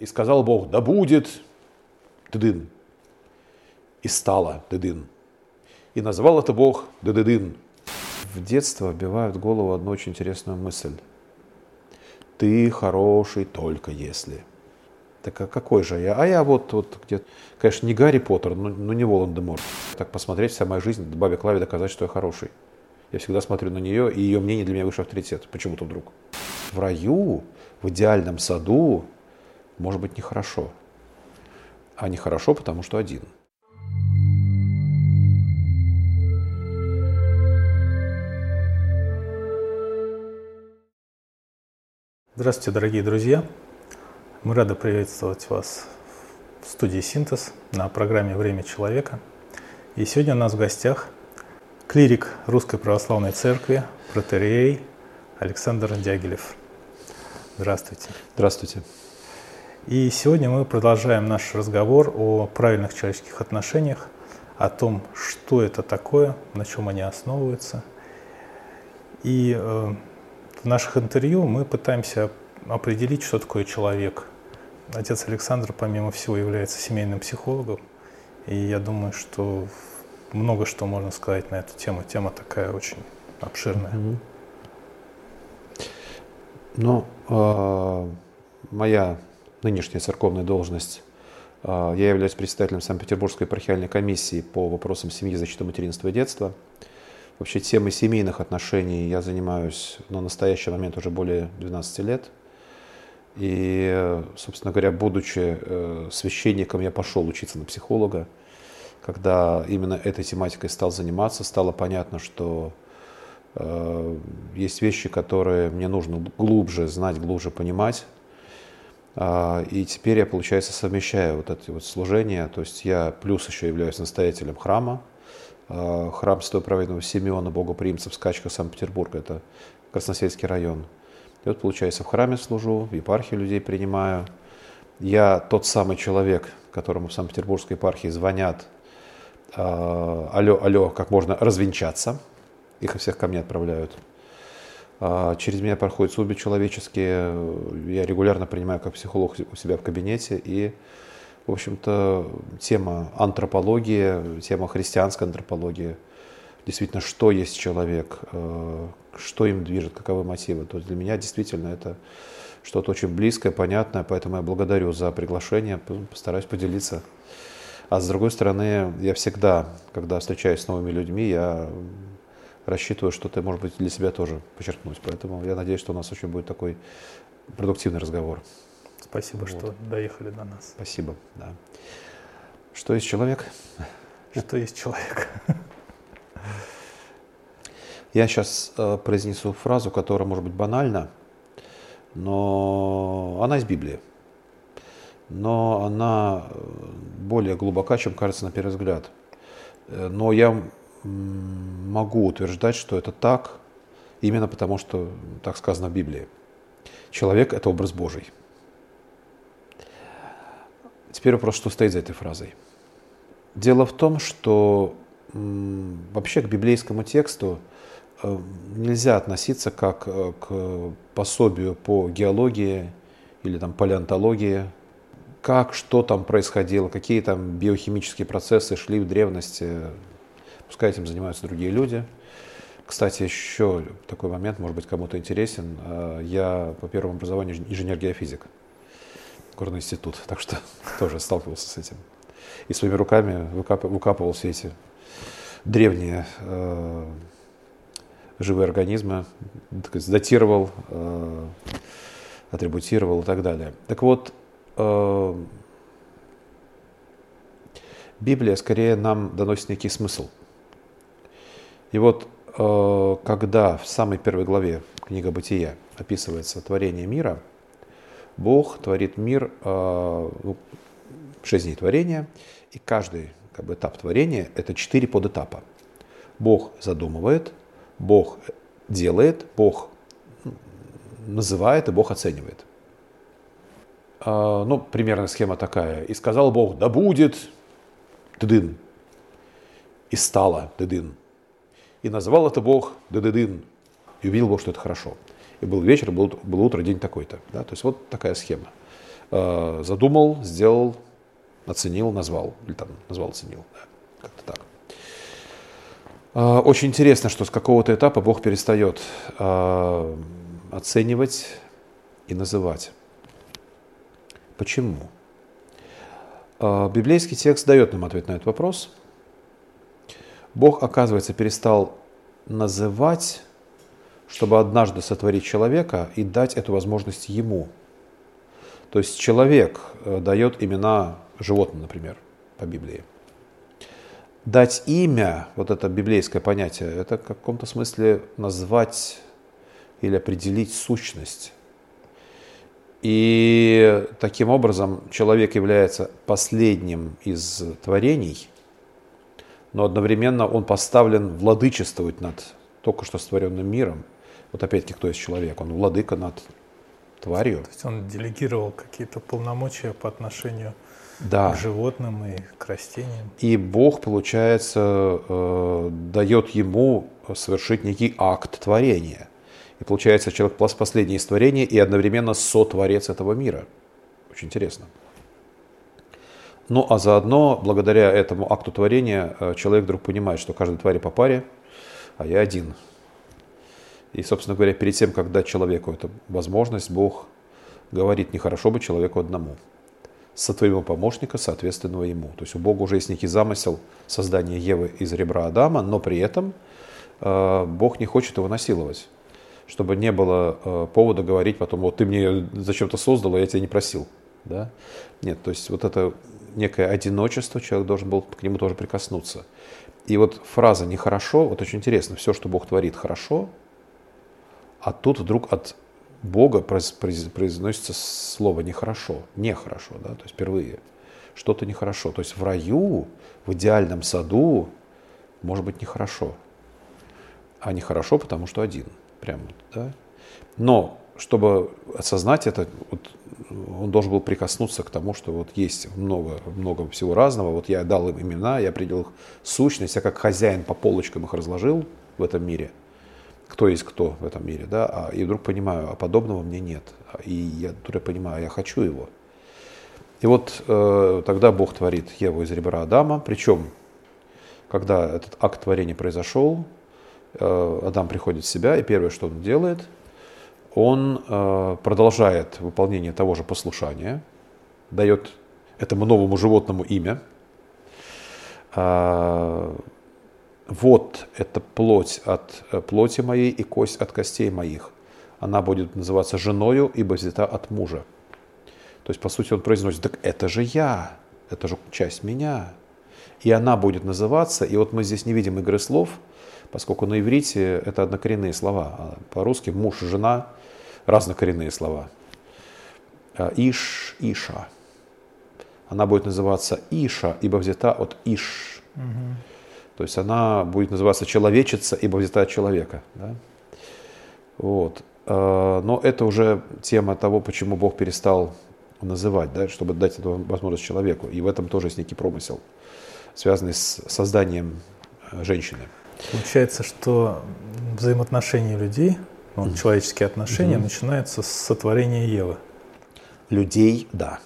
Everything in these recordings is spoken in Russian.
И сказал Бог, да будет, дыдын. И стало, дыдын. И назвал это Бог дыдыдын. В детство вбивают голову одну очень интересную мысль. Ты хороший только если. Так а какой же я? А я вот, вот где конечно, не Гарри Поттер, но, но не Волан-де-Морт. Так посмотреть вся моя жизнь, бабе Клаве доказать, что я хороший. Я всегда смотрю на нее, и ее мнение для меня выше авторитет. Почему-то вдруг. В раю, в идеальном саду, может быть, нехорошо. А нехорошо, потому что один. Здравствуйте, дорогие друзья! Мы рады приветствовать вас в студии «Синтез» на программе «Время человека». И сегодня у нас в гостях клирик Русской Православной Церкви, протерей Александр Дягилев. Здравствуйте. Здравствуйте. И сегодня мы продолжаем наш разговор о правильных человеческих отношениях, о том, что это такое, на чем они основываются. И э, в наших интервью мы пытаемся определить, что такое человек. Отец Александр, помимо всего, является семейным психологом. И я думаю, что много что можно сказать на эту тему. Тема такая очень обширная. Mm-hmm. Ну, э, моя нынешняя церковная должность, э, я являюсь председателем Санкт-Петербургской епархиальной комиссии по вопросам семьи, защиты материнства и детства. Вообще темой семейных отношений я занимаюсь на настоящий момент уже более 12 лет. И, собственно говоря, будучи э, священником, я пошел учиться на психолога. Когда именно этой тематикой стал заниматься, стало понятно, что э, есть вещи, которые мне нужно глубже знать, глубже понимать. Э, и теперь я, получается, совмещаю вот эти вот служения. То есть я плюс еще являюсь настоятелем храма. Э, храм Святого Праведного Симеона, Богоприимца в Скачках, Санкт-Петербург. Это Красносельский район. И вот, получается, в храме служу, в епархии людей принимаю. Я тот самый человек, которому в Санкт-Петербургской епархии звонят, э, алло, алло, как можно развенчаться. Их всех ко мне отправляют. Э, через меня проходят судьбы человеческие. Я регулярно принимаю как психолог у себя в кабинете. И, в общем-то, тема антропологии, тема христианской антропологии – действительно, что есть человек, э, что им движет, каковы мотивы. То есть для меня действительно это что-то очень близкое, понятное, поэтому я благодарю за приглашение, постараюсь поделиться. А с другой стороны, я всегда, когда встречаюсь с новыми людьми, я рассчитываю что-то, может быть, для себя тоже подчеркнуть. Поэтому я надеюсь, что у нас очень будет такой продуктивный разговор. Спасибо, вот. что доехали до нас. Спасибо, да. Что есть человек? Что есть человек? Я сейчас э, произнесу фразу, которая может быть банальна, но она из Библии. Но она э, более глубока, чем кажется на первый взгляд. Э, но я могу утверждать, что это так, именно потому что так сказано в Библии. Человек – это образ Божий. Теперь вопрос, что стоит за этой фразой. Дело в том, что вообще к библейскому тексту э, нельзя относиться как э, к пособию по геологии или там палеонтологии, как, что там происходило, какие там биохимические процессы шли в древности. Пускай этим занимаются другие люди. Кстати, еще такой момент, может быть, кому-то интересен. Э, я по первому образованию инженер-геофизик, горный институт, так что тоже сталкивался с этим. И своими руками выкапывал все эти древние э, живые организмы, датировал, э, атрибутировал и так далее. Так вот, Библия скорее нам доносит некий смысл. И вот э, когда в самой первой главе книга Бытия описывается творение мира, Бог творит мир э, ну, шесть дней творения, и каждый как бы, этап творения – это четыре подэтапа. Бог задумывает, Бог делает, Бог называет и Бог оценивает. А, ну, примерно схема такая. «И сказал Бог, да будет дыдын». И стало дыдын. И назвал это Бог дыдыдын. И увидел Бог, что это хорошо. И был вечер, был, был утро, день такой-то. Да? То есть вот такая схема. э, задумал, сделал, оценил, назвал. Или там назвал, оценил. Да, как-то так. Э, очень интересно, что с какого-то этапа Бог перестает э, оценивать и называть. Почему? Библейский текст дает нам ответ на этот вопрос. Бог, оказывается, перестал называть, чтобы однажды сотворить человека и дать эту возможность ему. То есть человек э, дает имена животным, например, по Библии. Дать имя, вот это библейское понятие, это в каком-то смысле назвать или определить сущность. И таким образом человек является последним из творений, но одновременно он поставлен владычествовать над только что створенным миром. Вот опять-таки, кто есть человек? Он владыка над тварью. То есть он делегировал какие-то полномочия по отношению да. к животным и к растениям. И Бог, получается, э, дает ему совершить некий акт творения. И получается, человек последнее из творения и одновременно сотворец этого мира. Очень интересно. Ну а заодно, благодаря этому акту творения, э, человек вдруг понимает, что каждой твари по паре, а я один. И, собственно говоря, перед тем, как дать человеку эту возможность, Бог говорит, нехорошо быть человеку одному. Сотворил помощника, соответственного ему. То есть у Бога уже есть некий замысел создания Евы из ребра Адама, но при этом э, Бог не хочет его насиловать чтобы не было э, повода говорить потом, вот ты мне зачем-то создал, а я тебя не просил. Да? Нет, то есть вот это некое одиночество, человек должен был к нему тоже прикоснуться. И вот фраза «нехорошо», вот очень интересно, все, что Бог творит, хорошо, а тут вдруг от Бога произносится слово «нехорошо», «нехорошо», да, то есть впервые что-то нехорошо. То есть в раю, в идеальном саду может быть нехорошо, а нехорошо, потому что один – Прям, да? Но чтобы осознать это, вот, он должен был прикоснуться к тому, что вот есть много, много всего разного. Вот я дал им имена, я определил их сущность, я как хозяин по полочкам их разложил в этом мире. Кто есть кто в этом мире, да? А, и вдруг понимаю, а подобного мне нет. И я тут понимаю, а я хочу его. И вот э, тогда Бог творит Еву из ребра Адама. Причем, когда этот акт творения произошел, Э, Адам приходит в себя, и первое, что он делает, он э, продолжает выполнение того же послушания, дает этому новому животному имя. А, вот это плоть от э, плоти моей и кость от костей моих. Она будет называться женою, ибо взята от мужа. То есть, по сути, он произносит, так это же я, это же часть меня. И она будет называться, и вот мы здесь не видим игры слов – поскольку на иврите это однокоренные слова, а по-русски муж, жена разнокоренные слова. А иш, Иша. Она будет называться Иша, ибо взята от Иш. Угу. То есть она будет называться человечица, ибо взята от человека. Да? Вот. А, но это уже тема того, почему Бог перестал называть, да, чтобы дать эту возможность человеку. И в этом тоже есть некий промысел, связанный с созданием э, женщины. Получается, что взаимоотношения людей, ну, человеческие отношения, mm начинаются с сотворения Евы. Людей, да.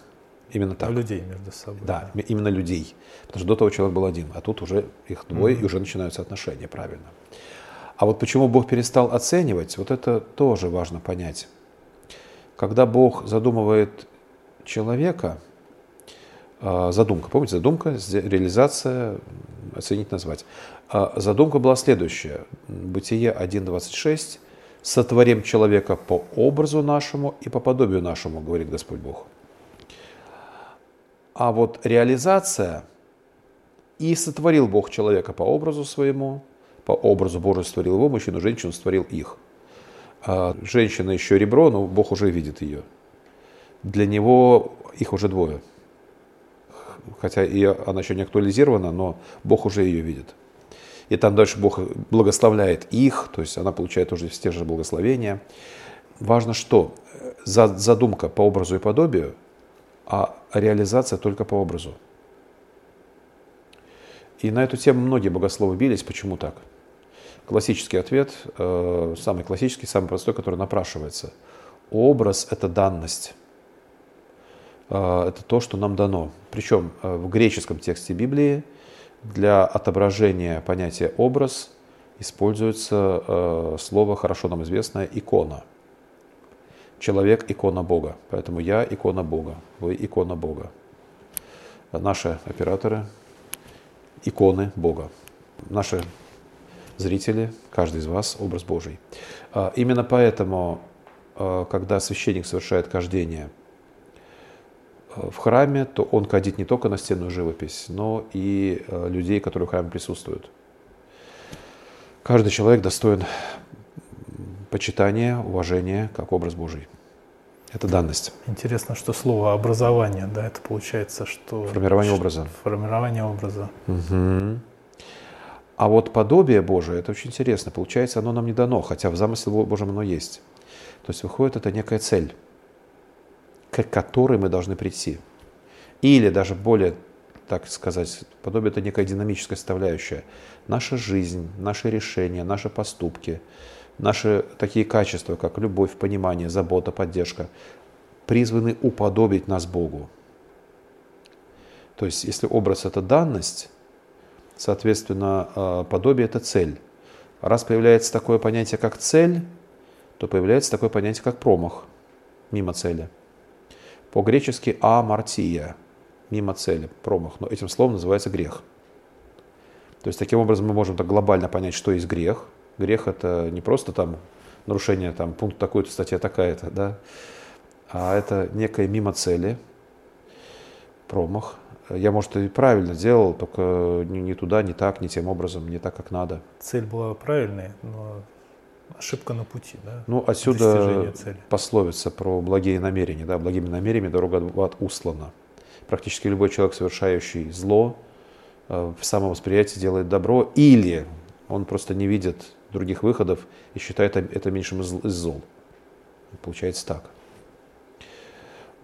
Именно так. А людей между собой. Да, да, именно людей. Потому что до того человек был один, а тут уже их двое, mm и уже начинаются отношения, правильно. А вот почему Бог перестал оценивать, вот это тоже важно понять. Когда Бог задумывает человека, а, задумка, помните, задумка, реализация, оценить, назвать. А задумка была следующая. Бытие 1.26. «Сотворим человека по образу нашему и по подобию нашему», говорит Господь Бог. А вот реализация «И сотворил Бог человека по образу своему, по образу Божию створил его, мужчину, женщину створил их». А женщина еще ребро, но Бог уже видит ее. Для него их уже двое. Хотя и она еще не актуализирована, но Бог уже ее видит и там дальше Бог благословляет их, то есть она получает уже те же благословения. Важно что? Задумка по образу и подобию, а реализация только по образу. И на эту тему многие богословы бились. Почему так? Классический ответ, э, самый классический, самый простой, который напрашивается. Образ – это данность. э, это то, что нам дано. Причем э, в греческом тексте Библии для отображения понятия образ используется слово, хорошо нам известное, икона. Человек – икона Бога. Поэтому я – икона Бога, вы – икона Бога. Наши операторы – иконы Бога. Наши зрители, каждый из вас – образ Божий. А, именно поэтому, а, когда священник совершает кождение в храме, то он кадит не только на стенную живопись, но и людей, которые в храме присутствуют. Каждый человек достоин почитания, уважения как образ Божий. Это данность. Интересно, что слово образование, да, это получается, что... Формирование образа. Формирование образа. Угу. А вот подобие Божие, это очень интересно. Получается, оно нам не дано, хотя в замысле Божьем оно есть. То есть выходит, это некая цель, к которой мы должны прийти. Или даже более, так сказать, подобие это некая динамическая составляющая. Наша жизнь, наши решения, наши поступки, наши такие качества, как любовь, понимание, забота, поддержка, призваны уподобить нас Богу. То есть, если образ – это данность, Соответственно, э, подобие – это цель. Раз появляется такое понятие, как цель, то появляется такое понятие, как промах мимо цели. По-гречески амартия – мимо цели, промах. Но этим словом называется грех. То есть, таким образом, мы можем так глобально понять, что есть грех. Грех – это не просто там нарушение, там, пункт такой-то, статья такая-то, да, а это некое мимо цели, промах – я, может, и правильно делал, только не, не туда, не так, не тем образом, не так, как надо. Цель была правильной, но ошибка на пути, да? Ну, отсюда пословица про благие намерения, да, благими намерениями дорога в ад услана. Практически любой человек, совершающий зло, э, в самовосприятии делает добро, или он просто не видит других выходов и считает это меньшим из зол. Получается так.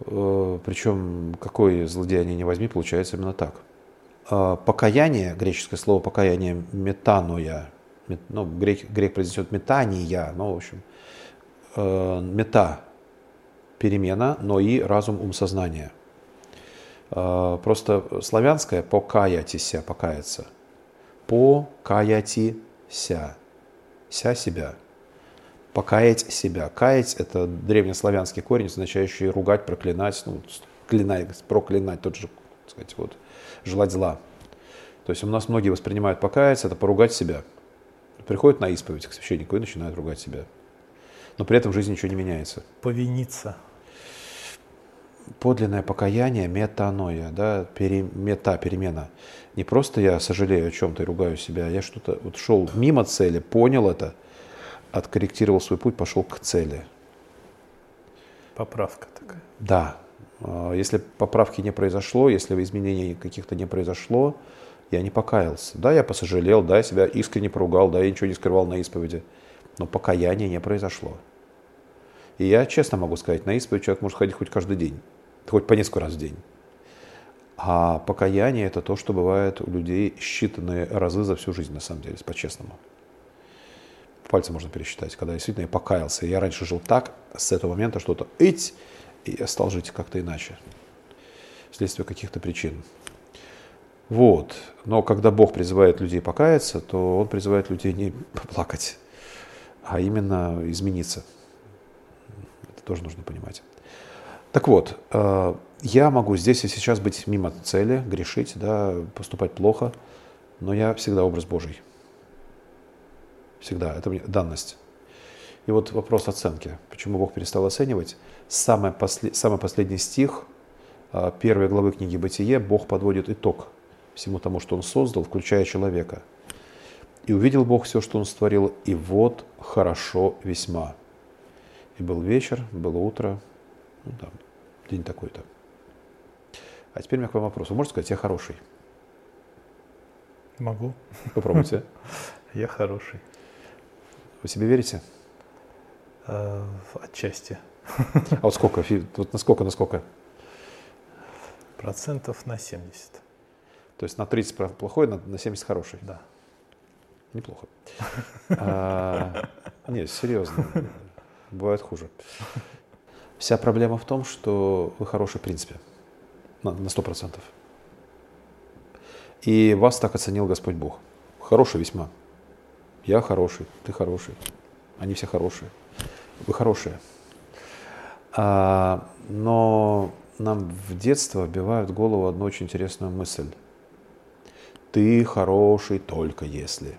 Э, Причем какое злодеяние не возьми, получается именно так. А покаяние, греческое слово покаяние метаноя, ну, грек, грек произнесет метания, ну, в общем, э, мета, перемена, но и разум, ум, сознание. Э, просто славянское покаятися, покаяться. Покаятися, ся себя – покаять себя. Каять – это древнеславянский корень, означающий ругать, проклинать, ну, клинать, проклинать, тот же, так сказать, вот, желать зла. То есть у нас многие воспринимают покаяться, это поругать себя. Приходят на исповедь к священнику и начинают ругать себя. Но при этом в жизни ничего не меняется. Повиниться. Подлинное покаяние, метаноя, да, пере, мета, перемена. Не просто я сожалею о чем-то и ругаю себя, я что-то вот шел мимо цели, понял это – откорректировал свой путь, пошел к цели. Поправка такая. Да. А, если поправки не произошло, если изменений каких-то не произошло, я не покаялся. Да, я посожалел, да, я себя искренне поругал, да, я ничего не скрывал на исповеди, но покаяния не произошло. И я честно могу сказать, на исповедь человек может ходить хоть каждый день, хоть по несколько раз в день. А покаяние это то, что бывает у людей считанные разы за всю жизнь, на самом деле, по-честному пальцем можно пересчитать, когда действительно я покаялся. Я раньше жил так, с этого момента что-то ить, и я стал жить как-то иначе, вследствие каких-то причин. Вот. Но когда Бог призывает людей покаяться, то Он призывает людей не плакать, а именно измениться. Это тоже нужно понимать. Так вот, э, я могу здесь и сейчас быть мимо цели, грешить, да, поступать плохо, но я всегда образ Божий. Всегда. Это данность. И вот вопрос оценки. Почему Бог перестал оценивать? Самый, после, самый последний стих а, первой главы книги «Бытие» Бог подводит итог всему тому, что Он создал, включая человека. «И увидел Бог все, что Он створил, и вот хорошо весьма». И был вечер, было утро, ну, там, день такой-то. А теперь у меня к вам вопрос. Вы можете сказать, я хороший? Могу. Попробуйте. Я хороший. Вы себе верите? Э, отчасти. А вот сколько? Вот насколько, насколько? Процентов на 70. То есть на 30 плохой, на 70 хороший? Да. Неплохо. А, нет, серьезно. Бывает хуже. Вся проблема в том, что вы хороший в принципе. на, на 100%. И вас так оценил Господь Бог. Хороший весьма. Я хороший, ты хороший. Они все хорошие. Вы хорошие. А, но нам в детство вбивают в голову одну очень интересную мысль. Ты хороший только если.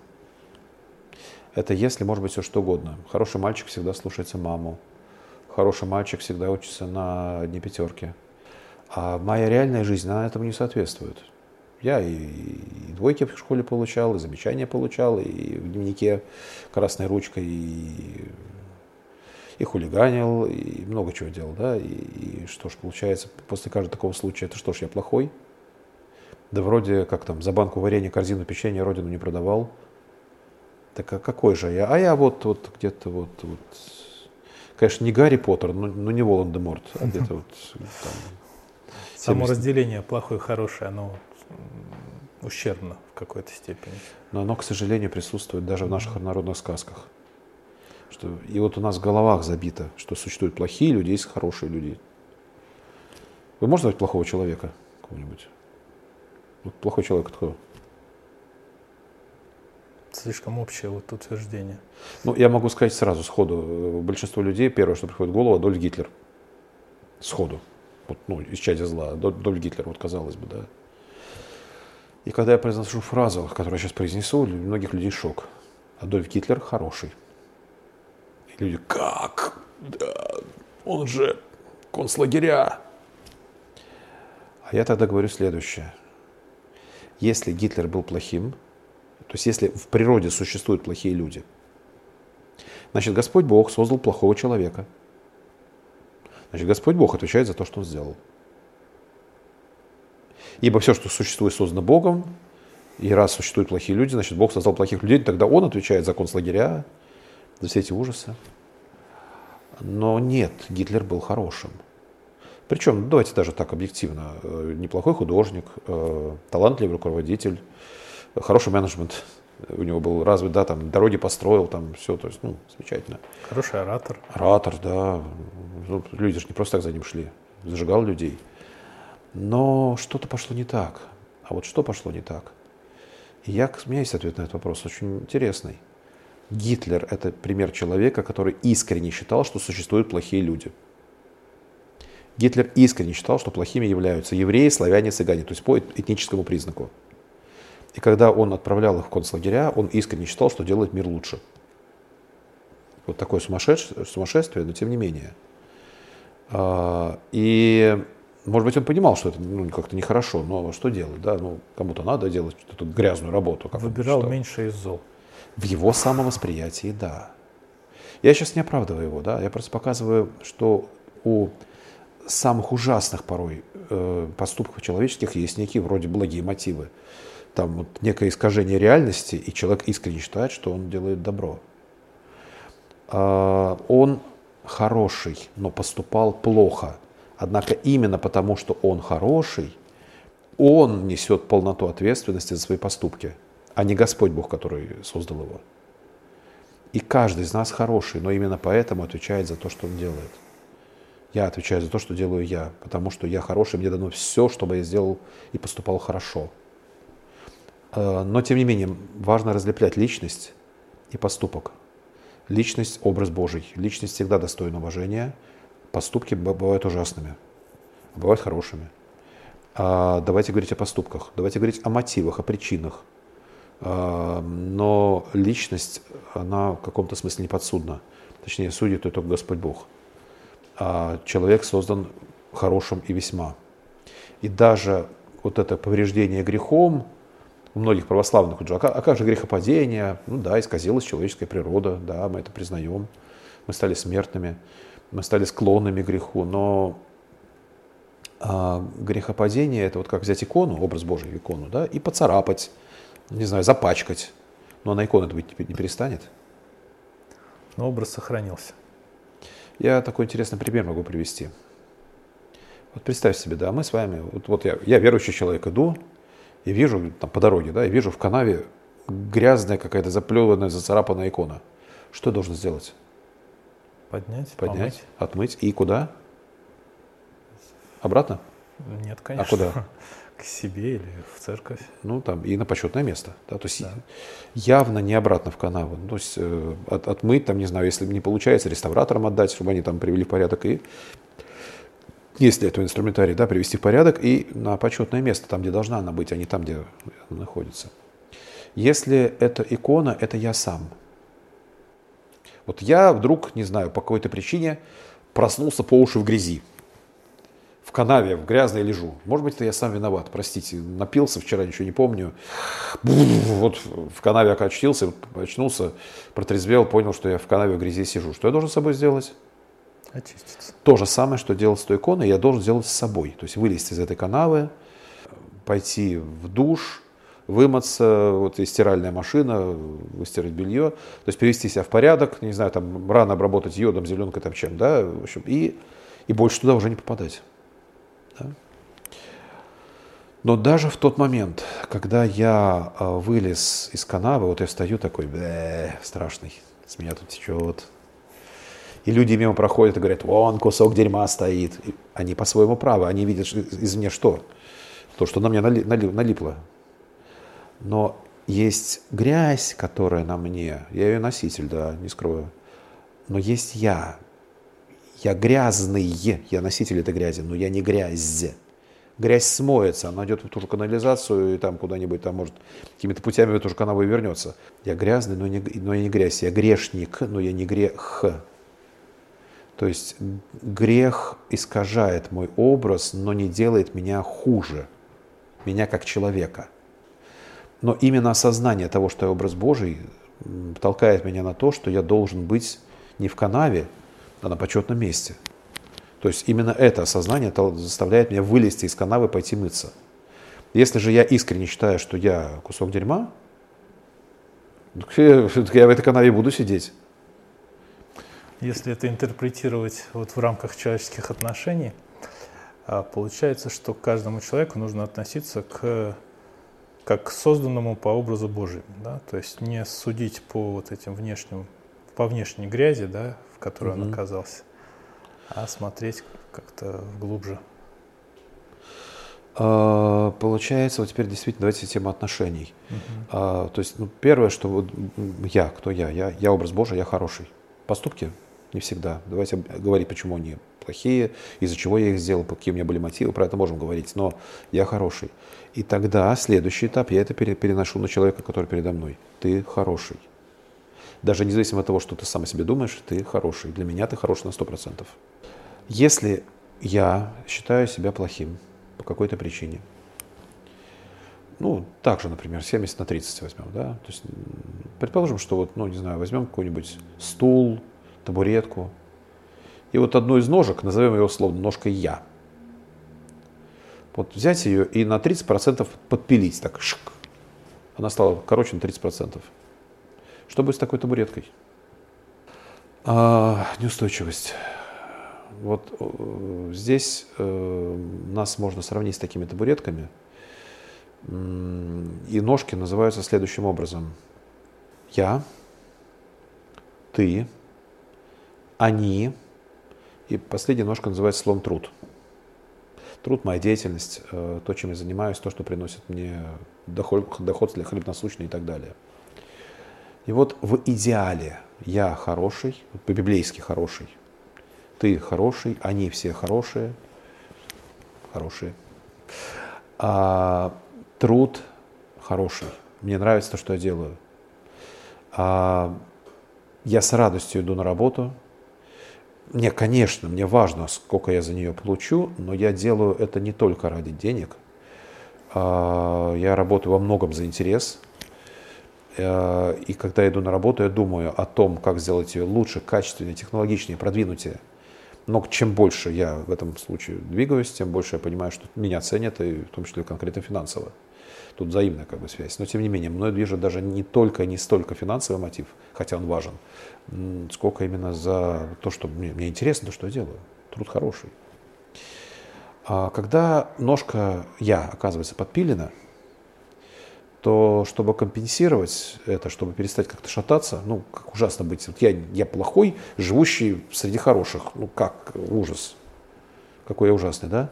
Это если может быть все что угодно. Хороший мальчик всегда слушается маму. Хороший мальчик всегда учится на одни пятерки. А моя реальная жизнь, она этому не соответствует. Я и, и двойки в школе получал, и замечания получал, и в дневнике красной ручкой, и, и хулиганил, и много чего делал, да, и, и что ж получается, после каждого такого случая, это что ж, я плохой? Да вроде, как там, за банку варенья, корзину печенья родину не продавал. Так а какой же я? А я вот, вот где-то вот, вот, конечно, не Гарри Поттер, но, но не Волан-де-Морт, а где-то вот там. Само разделение плохой и хороший, оно ущербно в какой-то степени. Но оно, к сожалению, присутствует даже в наших народных сказках. Что, и вот у нас в головах забито, что существуют плохие люди, есть хорошие люди. Вы можете назвать плохого человека кого-нибудь? Вот плохой человек это кто? Слишком общее вот утверждение. Ну, я могу сказать сразу, сходу. Большинство людей, первое, что приходит в голову, Адольф Гитлер. Сходу. Вот, ну, из чади зла. Адольф Гитлер, вот казалось бы, да. И когда я произношу фразу, которую я сейчас произнесу, у многих людей шок. Адольф Гитлер хороший. И люди, как? Да, он же концлагеря. А я тогда говорю следующее. Если Гитлер был плохим, то есть если в природе существуют плохие люди, значит Господь Бог создал плохого человека. Значит Господь Бог отвечает за то, что он сделал. Ибо все, что существует, создано Богом, и раз существуют плохие люди, значит, Бог создал плохих людей, тогда Он отвечает за концлагеря, за все эти ужасы. Но нет, Гитлер был хорошим. Причем, давайте даже так объективно, э, неплохой художник, э, талантливый руководитель, хороший менеджмент у него был развит, да, там дороги построил, там все, то есть, ну, замечательно. Хороший оратор. Оратор, да. Ну, люди же не просто так за ним шли, зажигал людей. Но что-то пошло не так. А вот что пошло не так? И я, у меня есть ответ на этот вопрос, очень интересный. Гитлер – это пример человека, который искренне считал, что существуют плохие люди. Гитлер искренне считал, что плохими являются евреи, славяне, цыгане, то есть по этническому признаку. И когда он отправлял их в концлагеря, он искренне считал, что делает мир лучше. Вот такое сумасшествие, сумасшествие но тем не менее. А, и может быть, он понимал, что это ну, как-то нехорошо, но что делать, да? Ну, кому-то надо делать эту грязную работу. Выбирал меньше из зол. В его самовосприятии, да. Я сейчас не оправдываю его, да, я просто показываю, что у самых ужасных порой э, поступков человеческих есть некие вроде благие мотивы. Там вот некое искажение реальности, и человек искренне считает, что он делает добро. Э, он хороший, но поступал плохо – Однако именно потому, что он хороший, он несет полноту ответственности за свои поступки, а не Господь Бог, который создал его. И каждый из нас хороший, но именно поэтому отвечает за то, что он делает. Я отвечаю за то, что делаю я, потому что я хороший, мне дано все, чтобы я сделал и поступал хорошо. Э, но, тем не менее, важно разлеплять личность и поступок. Личность – образ Божий. Личность всегда достойна уважения – поступки бывают ужасными, бывают хорошими. А давайте говорить о поступках, давайте говорить о мотивах, о причинах. А, но личность, она в каком-то смысле не подсудна. Точнее, судит ее только Господь Бог. А человек создан хорошим и весьма. И даже вот это повреждение грехом, у многих православных уже, а как, же грехопадение? Ну да, исказилась человеческая природа, да, мы это признаем. Мы стали смертными мы стали склонными к греху, но а, грехопадение это вот как взять икону, образ Божий икону, да, и поцарапать, не знаю, запачкать. Но на икону это быть не перестанет. Но образ сохранился. Я такой интересный пример могу привести. Вот представь себе, да, мы с вами, вот, вот я, я верующий человек, иду и вижу там по дороге, да, и вижу в канаве грязная какая-то заплеванная, зацарапанная икона. Что я должен сделать? Поднять, Поднять, помыть. отмыть. И куда? Обратно? Нет, конечно. А куда? К себе или в церковь. Ну, там, и на почетное место. Да? То есть да. явно не обратно в канаву. Ну, то есть э, от, отмыть, там, не знаю, если не получается, реставраторам отдать, чтобы они там привели в порядок и есть для этого инструментарий, да, привести в порядок и на почетное место, там, где должна она быть, а не там, где она находится. Если это икона, это я сам. Вот я вдруг, не знаю, по какой-то причине проснулся по уши в грязи. В канаве, в грязной лежу. Может быть, это я сам виноват, простите. Напился вчера, ничего не помню. Вот в канаве очнулся, очнулся, протрезвел, понял, что я в канаве в грязи сижу. Что я должен с собой сделать? Очиститься. То же самое, что делал с той иконой, я должен сделать с собой. То есть вылезти из этой канавы, пойти в душ, вымыться, вот и стиральная машина, выстирать белье, то есть привести себя в порядок, не знаю, там рано обработать йодом, зеленкой, там чем, да, в общем, и, и больше туда уже не попадать. Но даже в тот момент, когда я а, вылез из канавы, вот я встаю такой, страшный, с меня тут течет, и люди мимо проходят и говорят, вон кусок дерьма стоит. И они по своему праву, они видят извне что? То, что на меня нали, нали, налипло. Но есть грязь, которая на мне. Я ее носитель, да, не скрою. Но есть я. Я грязный, я носитель этой грязи, но я не грязь. Грязь смоется, она идет в ту же канализацию и там куда-нибудь, там может какими-то путями в эту же канаву и вернется. Я грязный, но, не, но я не грязь. Я грешник, но я не грех. То есть грех искажает мой образ, но не делает меня хуже, меня как человека. Но именно осознание того, что я образ Божий, толкает меня на то, что я должен быть не в канаве, а на почетном месте. То есть именно это осознание заставляет меня вылезти из канавы и пойти мыться. Если же я искренне считаю, что я кусок дерьма, я в этой канаве буду сидеть. Если это интерпретировать вот в рамках человеческих отношений, а, получается, что к каждому человеку нужно относиться к как к созданному по образу Божьему, да, то есть не судить по вот этим внешним, по внешней грязи, да, в которой mm-hmm. он оказался, а смотреть как-то глубже. А, получается, вот теперь действительно давайте тема отношений. Uh-huh. А, то есть, ну, первое, что вот я, кто я? я? Я образ Божий, я хороший. Поступки не всегда. Давайте говорить, почему они плохие, из-за чего я их сделал, какие у меня были мотивы, про это можем говорить, но я хороший. И тогда следующий этап, я это переношу на человека, который передо мной. Ты хороший. Даже независимо от того, что ты сам о себе думаешь, ты хороший. Для меня ты хороший на 100%. Если я считаю себя плохим по какой-то причине, ну, также, например, 70 на 30 возьмем, да, то есть, предположим, что вот, ну, не знаю, возьмем какой-нибудь стул, табуретку. И вот одну из ножек, назовем ее условно ножкой «я». Вот взять ее и на 30% подпилить, так, шик. Она стала короче на 30%. Что будет с такой табуреткой? А, неустойчивость. Вот э, здесь э, нас можно сравнить с такими табуретками. И ножки называются следующим образом. Я, ты, они, и последняя ножка называется словом труд. Труд, моя деятельность, э, то, чем я занимаюсь, то, что приносит мне доход, доход для хлеб насущный и так далее. И вот в идеале я хороший, по-библейски хороший, ты хороший, они все хорошие, хорошие. А, труд хороший. Мне нравится то, что я делаю. А, я с радостью иду на работу, мне, конечно, мне важно, сколько я за нее получу, но я делаю это не только ради денег. А, я работаю во многом за интерес. А, и когда я иду на работу, я думаю о том, как сделать ее лучше, качественнее, технологичнее, продвинутее. Но чем больше я в этом случае двигаюсь, тем больше я понимаю, что меня ценят, и в том числе конкретно финансово. Тут взаимная как бы связь. Но тем не менее, мной движет даже не только, не столько финансовый мотив, хотя он важен, сколько именно за то, что мне, мне интересно, то, что я делаю. Труд хороший. А когда ножка я оказывается подпилена, то чтобы компенсировать это, чтобы перестать как-то шататься, ну, как ужасно быть. Вот я, я плохой, живущий среди хороших. Ну, как ужас. Какой я ужасный, да?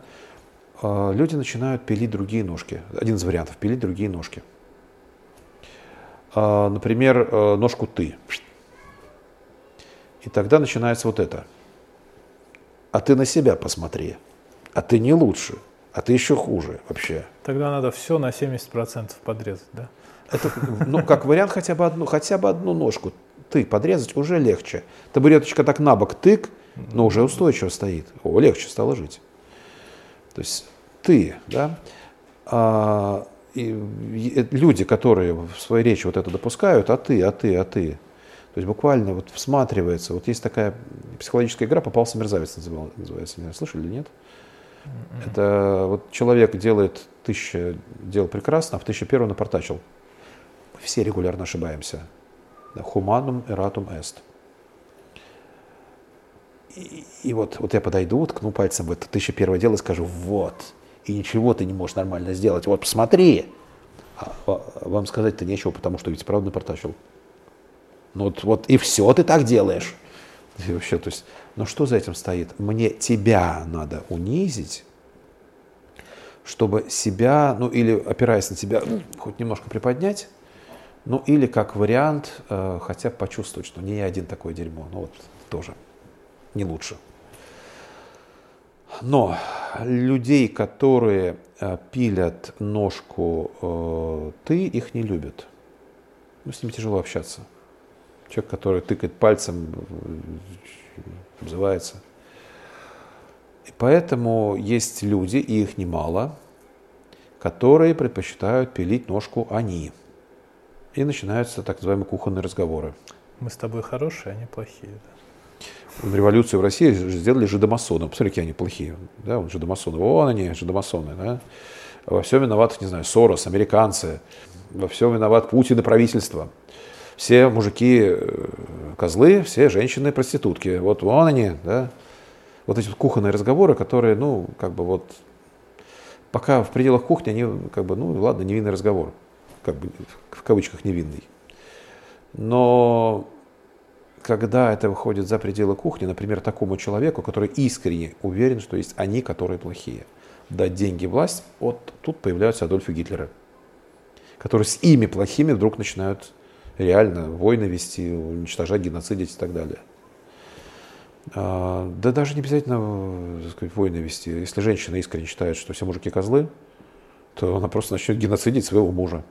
э, люди начинают пилить другие ножки. Один из вариантов – пилить другие ножки. Э, например, э, ножку «ты». И тогда начинается вот это. А ты на себя посмотри. А ты не лучше. А ты еще хуже вообще. Тогда надо все на 70% подрезать, да? Это, ну, как вариант, хотя бы одну, хотя бы одну ножку ты подрезать уже легче. Табуреточка так на бок тык, но уже устойчиво стоит. О, легче стало жить. То есть ты, да, а, и, и, люди, которые в своей речи вот это допускают, а ты, а ты, а ты. То есть буквально вот всматривается. Вот есть такая психологическая игра «Попался мерзавец» называется. Не знаю, слышали или нет? Mm-hmm. Это вот человек делает тысяча дел прекрасно, а в тысяча первого напортачил. Все регулярно ошибаемся. Erratum est. И, и вот, вот я подойду, ткну пальцем в это тысяча первое дело и скажу, вот, и ничего ты не можешь нормально сделать, вот посмотри. А, а вам сказать-то нечего, потому что ведь правда напортачил. Ну вот, вот и все ты так делаешь. И вообще, то есть, но что за этим стоит? Мне тебя надо унизить, чтобы себя, ну или опираясь на тебя, ну, хоть немножко приподнять, ну или как вариант, э, хотя почувствовать, что не я один такое дерьмо. Ну вот тоже не лучше. Но людей, которые э, пилят ножку э, ты, их не любят. Ну, с ними тяжело общаться. Человек, который тыкает пальцем, обзывается. И поэтому есть люди, и их немало, которые предпочитают пилить ножку они. И начинаются так называемые кухонные разговоры. Мы с тобой хорошие, они плохие. Да? Революцию в России сделали жидомасоны. Посмотри, какие они плохие. Да, вот жидомасоны. Вон они, жидомасоны. Да? Во всем виноват, не знаю, Сорос, американцы. Во всем виноват Путин и правительство. Все мужики э, козлы, все женщины проститутки. Вот вон они, да. Вот эти вот кухонные разговоры, которые, ну, как бы вот, пока в пределах кухни, они, как бы, ну, ладно, невинный разговор как бы в кавычках невинный. Но когда это выходит за пределы кухни, например, такому человеку, который искренне уверен, что есть они, которые плохие, дать деньги власть, вот тут появляются Адольфы Гитлеры, которые с ими плохими вдруг начинают реально войны вести, уничтожать, геноцидить и так далее. А, да даже не обязательно так сказать, войны вести. Если женщина искренне считает, что все мужики козлы, то она просто начнет геноцидить своего мужа.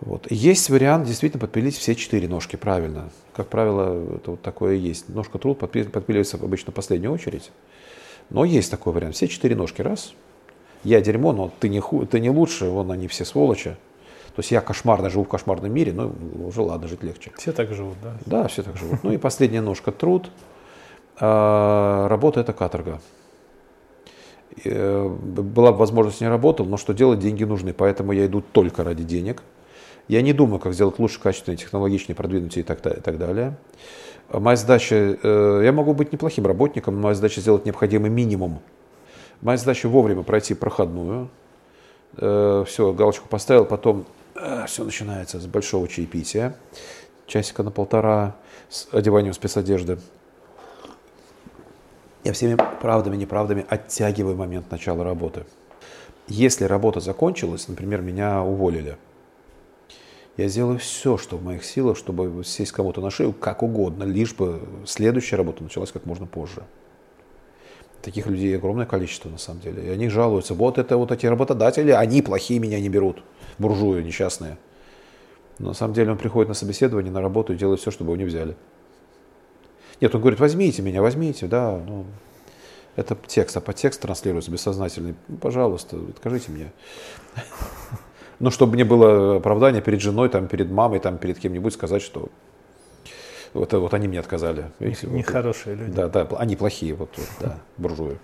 Вот. Есть вариант действительно подпилить все четыре ножки правильно. Как правило, это вот такое есть. Ножка труд подпиливается обычно в последнюю очередь. Но есть такой вариант. Все четыре ножки раз. Я дерьмо, но ты не, ху, ты не лучше, вон они все сволочи. То есть я кошмарно живу в кошмарном мире, но уже ладно, жить легче. Все так живут, да? Да, все так живут. Ну и последняя ножка труд. А, работа это каторга. Э, была бы возможность не работал, но что делать, деньги нужны. Поэтому я иду только ради денег. Я не думаю, как сделать лучше, качественнее, технологичнее, продвинутее и так, и так далее. Моя задача, э, я могу быть неплохим работником, но моя задача сделать необходимый минимум. Моя задача вовремя пройти проходную. Э, все, галочку поставил, потом все начинается с большого чаепития. Часика на полтора с одеванием спецодежды. Я всеми правдами, неправдами оттягиваю момент начала работы. Если работа закончилась, например, меня уволили – я сделаю все, что в моих силах, чтобы сесть кому-то на шею, как угодно, лишь бы следующая работа началась как можно позже. Таких людей огромное количество, на самом деле. И они жалуются, вот это вот эти работодатели, они плохие, меня не берут. Буржуи несчастные. Но на самом деле он приходит на собеседование, на работу и делает все, чтобы его не взяли. Нет, он говорит, возьмите меня, возьмите, да. Ну, это текст, а по текст транслируется бессознательный. Ну, пожалуйста, откажите мне. Ну, чтобы не было оправдания перед женой, там, перед мамой, там, перед кем-нибудь сказать, что вот, вот они мне отказали. Видите, Нехорошие вот, люди. Да, да, они плохие, вот, вот да, буржуи.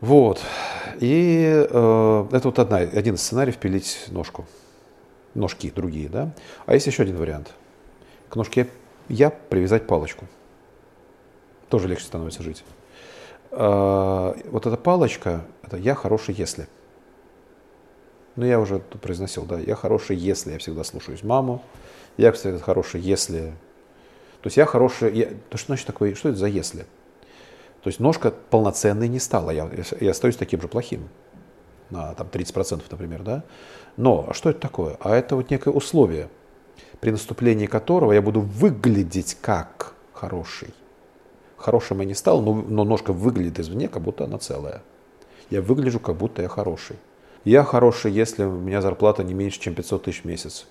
Вот. И э, это вот одна, один из сценариев пилить ножку. Ножки другие, да. А есть еще один вариант. К ножке я привязать палочку. Тоже легче становится жить. Э, вот эта палочка, это я хороший, если. Ну, я уже тут произносил, да, я хороший, если я всегда слушаюсь маму, я, кстати, хороший, если... То есть я хороший... Я... То что значит такое, что это за если? То есть ножка полноценной не стала, я, я остаюсь таким же плохим, на там, 30%, например, да. Но что это такое? А это вот некое условие, при наступлении которого я буду выглядеть как хороший. Хорошим я не стал, но, но ножка выглядит извне, как будто она целая. Я выгляжу, как будто я хороший. Я хороший, если у меня зарплата не меньше, чем 500 тысяч в месяц.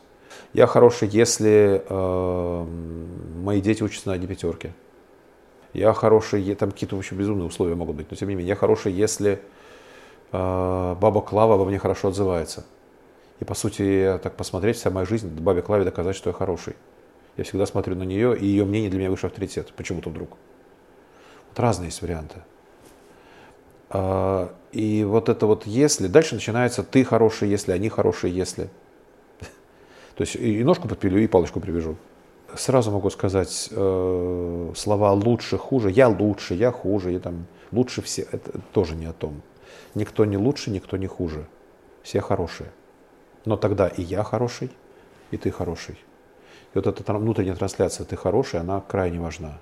Я хороший, если э, мои дети учатся на одни пятерке. Я хороший, там какие-то вообще безумные условия могут быть, но тем не менее, я хороший, если э, баба Клава обо мне хорошо отзывается. И по сути, так посмотреть, вся моя жизнь бабе Клаве доказать, что я хороший. Я всегда смотрю на нее, и ее мнение для меня выше авторитет. Почему-то вдруг. Вот разные есть варианты. А, и вот это вот если, дальше начинается ты хороший, если, они хорошие, если. То есть и ножку подпилю, и палочку привяжу. Сразу могу сказать э, слова лучше, хуже. Я лучше, я хуже, я там лучше все. Это тоже не о том. Никто не лучше, никто не хуже. Все хорошие. Но тогда и я хороший, и ты хороший. И вот эта внутренняя трансляция «ты хороший», она крайне важна.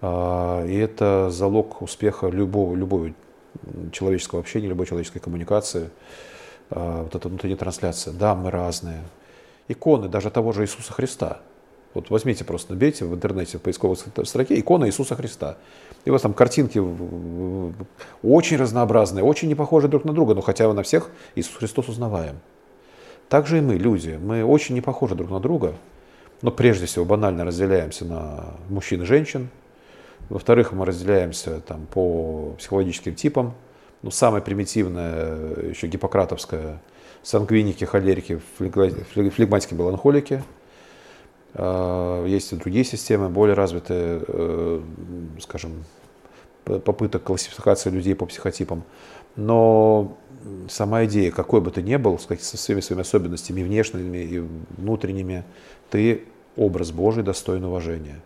А, и это залог успеха любого, любого человеческого общения, любой человеческой коммуникации. А, вот эта внутренняя трансляция. Да, мы разные. Иконы даже того же Иисуса Христа. Вот возьмите просто, набейте в интернете в поисковой строке икона Иисуса Христа. И у вас там картинки очень разнообразные, очень не похожи друг на друга, но хотя на всех Иисус Христос узнаваем. Также и мы, люди, мы очень не похожи друг на друга, но прежде всего банально разделяемся на мужчин и женщин, во-вторых, мы разделяемся там, по психологическим типам. Ну, самое примитивное, еще гиппократовское, сангвиники, холерики, флегматики, меланхолики. А, есть и другие системы, более развитые, э, скажем, попыток классификации людей по психотипам. Но сама идея, какой бы ты ни был, со всеми своими особенностями, внешними и внутренними, ты образ Божий достоин уважения.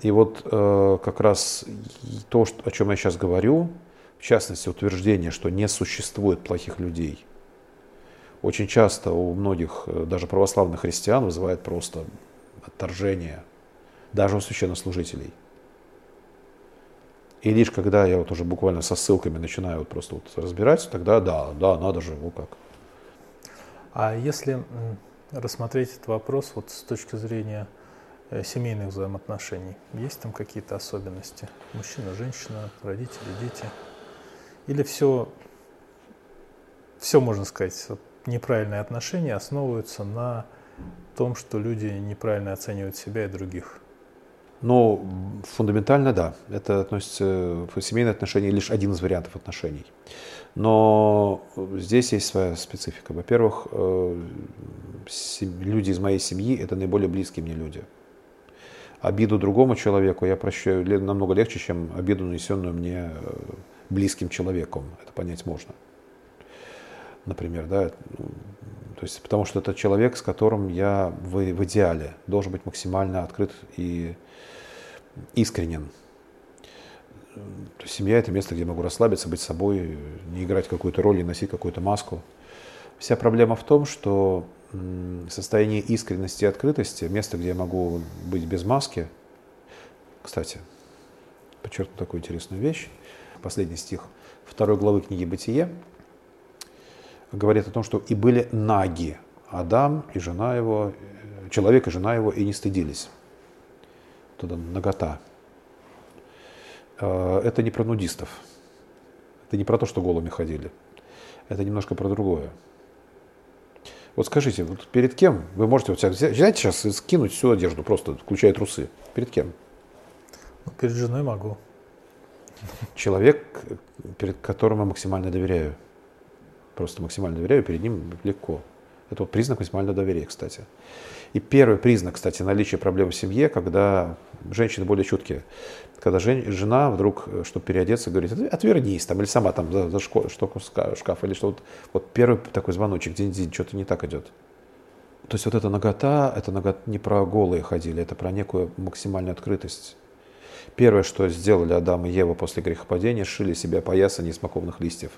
И вот э, как раз то, о чем я сейчас говорю, в частности утверждение, что не существует плохих людей, очень часто у многих, э, даже православных христиан, вызывает просто отторжение, даже у священнослужителей. И лишь когда я вот уже буквально со ссылками начинаю вот просто вот разбирать, тогда да, да, надо же, ну как. А если рассмотреть этот вопрос вот с точки зрения Э, семейных взаимоотношений? Есть там какие-то особенности? Мужчина, женщина, родители, дети? Или все, все можно сказать, неправильные отношения основываются на том, что люди неправильно оценивают себя и других? Ну, фундаментально да. Это относится в семейные отношения лишь один из вариантов отношений. Но здесь есть своя специфика. Во-первых, э, люди из моей семьи это наиболее близкие мне люди обиду другому человеку я прощаю намного легче, чем обиду, нанесенную мне э, близким человеком. Это понять можно. Например, да, ну, то есть, потому что это человек, с которым я в, в идеале должен быть максимально открыт и искренен. То есть семья это место, где я могу расслабиться, быть собой, не играть какую-то роль, не носить какую-то маску. Вся проблема в том, что состояние искренности и открытости, место, где я могу быть без маски. Кстати, подчеркну такую интересную вещь. Последний стих второй главы книги «Бытие» говорит о том, что и были наги Адам и жена его, человек и жена его, и не стыдились. Туда нагота. Э, это не про нудистов. Это не про то, что голыми ходили. Это немножко про другое. Вот скажите, вот перед кем вы можете вот взять, взять сейчас и скинуть всю одежду, просто включая трусы? Перед кем? Ну, перед женой могу. Человек, перед которым я максимально доверяю. Просто максимально доверяю, перед ним легко. Это вот признак максимального доверия, кстати. И первый признак, кстати, наличия проблем в семье, когда женщины более чуткие. Когда жен, жена вдруг, э, чтобы переодеться, говорит, отвернись там, или сама там за, за шко, штуку шкаф, или что вот, вот первый такой звоночек, день-день, что-то не так идет. То есть вот эта нагота, это нагота не про голые ходили, это про некую максимальную открытость. Первое, что сделали Адам и Ева после грехопадения, шили себе пояса не смоковных листьев.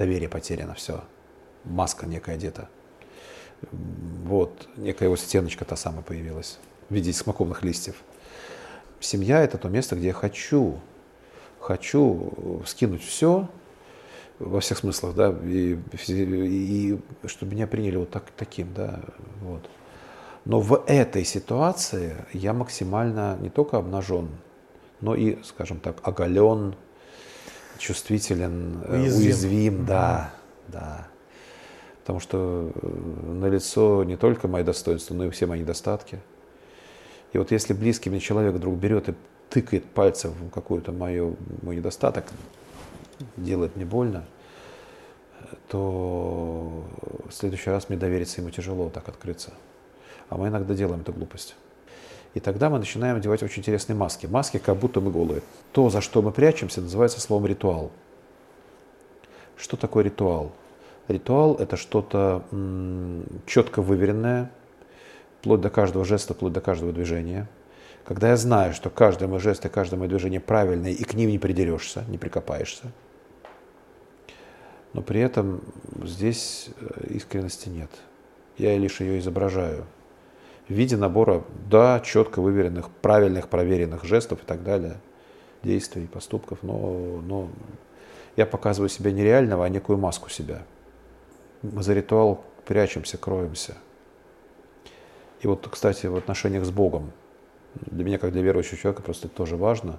Доверие потеряно, все. Маска некая одета. Вот, некая его стеночка та самая появилась в виде смоковных листьев. семья – это то место, где я хочу, хочу скинуть все, во всех смыслах, да, и, и, и чтобы меня приняли вот так, таким, да, вот. Но в этой ситуации я максимально не только обнажен, но и, скажем так, оголен, чувствителен, э, уязвим, уязвим да, да. Потому что э, на лицо не только мои достоинства, но и все мои недостатки. И вот если близкий мне человек вдруг берет и тыкает пальцем в какой-то мой недостаток, делает мне больно, то в следующий раз мне довериться ему тяжело так открыться. А мы иногда делаем эту глупость. И тогда мы начинаем одевать очень интересные маски. Маски, как будто мы голые. То, за что мы прячемся, называется словом ритуал. Что такое ритуал? Ритуал – это что-то четко выверенное, вплоть до каждого жеста, вплоть до каждого движения. Когда я знаю, что каждый мой жест и каждое мое движение правильные, и к ним не придерешься, не прикопаешься. Но при этом здесь э, искренности нет. Я лишь ее изображаю – в виде набора, да, четко выверенных, правильных, проверенных жестов и так далее, действий, поступков, но, но я показываю себя не реального, а некую маску себя. Мы за ритуал прячемся, кроемся. И вот, кстати, в отношениях с Богом, для меня, как для верующего человека, просто это тоже важно.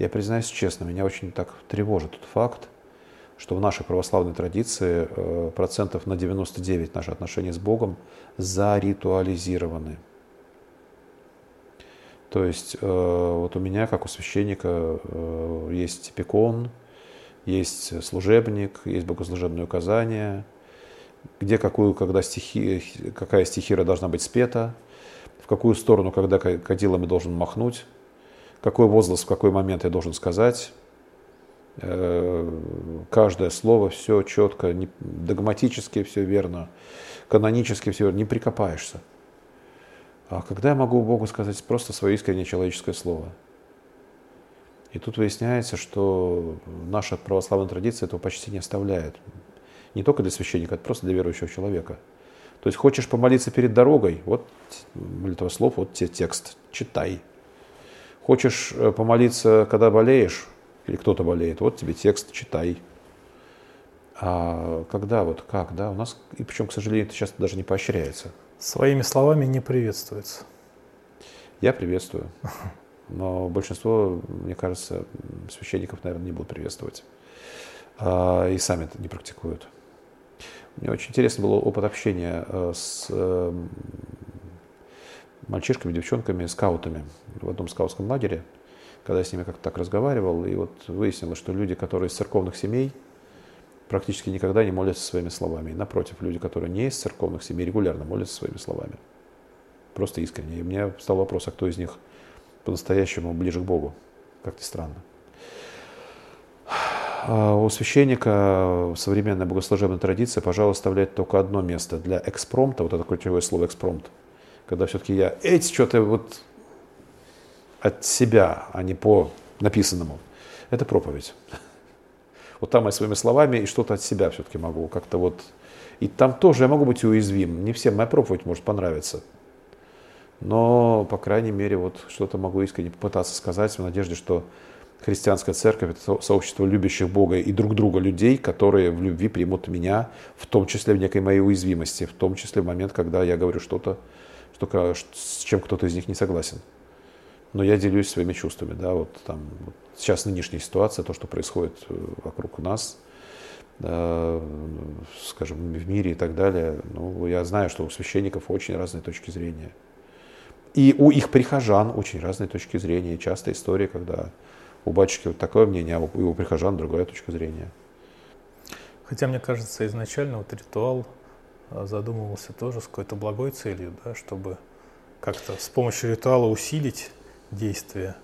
Я признаюсь честно, меня очень так тревожит тот факт, что в нашей православной традиции э, процентов на 99 наши отношения с Богом заритуализированы. То есть э, вот у меня, как у священника, э, есть пекон, есть служебник, есть богослужебное указание, где какую, когда стихи, какая стихира должна быть спета, в какую сторону, когда кадилом я должен махнуть, какой возглас в какой момент я должен сказать, каждое слово все четко, догматически все верно, канонически все верно, не прикопаешься. А когда я могу Богу сказать просто свое искреннее человеческое слово? И тут выясняется, что наша православная традиция этого почти не оставляет. Не только для священника, это просто для верующего человека. То есть хочешь помолиться перед дорогой, вот молитва слов, вот тебе текст, читай. Хочешь э, помолиться, когда болеешь, или кто-то болеет, вот тебе текст, читай. А когда, вот как, да, у нас, и причем, к сожалению, это часто даже не поощряется. Своими словами не приветствуется. Я приветствую. Но большинство, мне кажется, священников, наверное, не будут приветствовать. А, и сами это не практикуют. Мне очень интересно был опыт общения э, с эм, мальчишками, девчонками, скаутами в одном скаутском лагере когда я с ними как-то так разговаривал, и вот выяснилось, что люди, которые из церковных семей, практически никогда не молятся своими словами. И напротив, люди, которые не из церковных семей, регулярно молятся своими словами. Просто искренне. И меня стал вопрос, а кто из них по-настоящему ближе к Богу? Как-то странно. А у священника современная богослужебная традиция, пожалуй, оставляет только одно место для экспромта, вот это ключевое слово экспромт, когда все-таки я, эти что-то вот от себя, а не по написанному, это проповедь. Вот там я своими словами и что-то от себя все-таки могу как-то вот... И там тоже я могу быть уязвим. Не всем моя проповедь может понравиться. Но, по крайней мере, вот что-то могу искренне попытаться сказать в надежде, что христианская церковь – это сообщество любящих Бога и друг друга людей, которые в любви примут меня, в том числе в некой моей уязвимости, в том числе в момент, когда я говорю что-то, что, с чем кто-то из них не согласен но я делюсь своими чувствами, да, вот там вот сейчас нынешняя ситуация, то, что происходит э, вокруг нас, да, скажем, в мире и так далее, ну, я знаю, что у священников очень разные точки зрения. И у их прихожан очень разные точки зрения. Часто история, когда у батюшки вот такое мнение, а у его прихожан другая точка зрения. Хотя, мне кажется, изначально вот ритуал э, задумывался тоже с какой-то благой целью, да, чтобы как-то с помощью ритуала усилить действия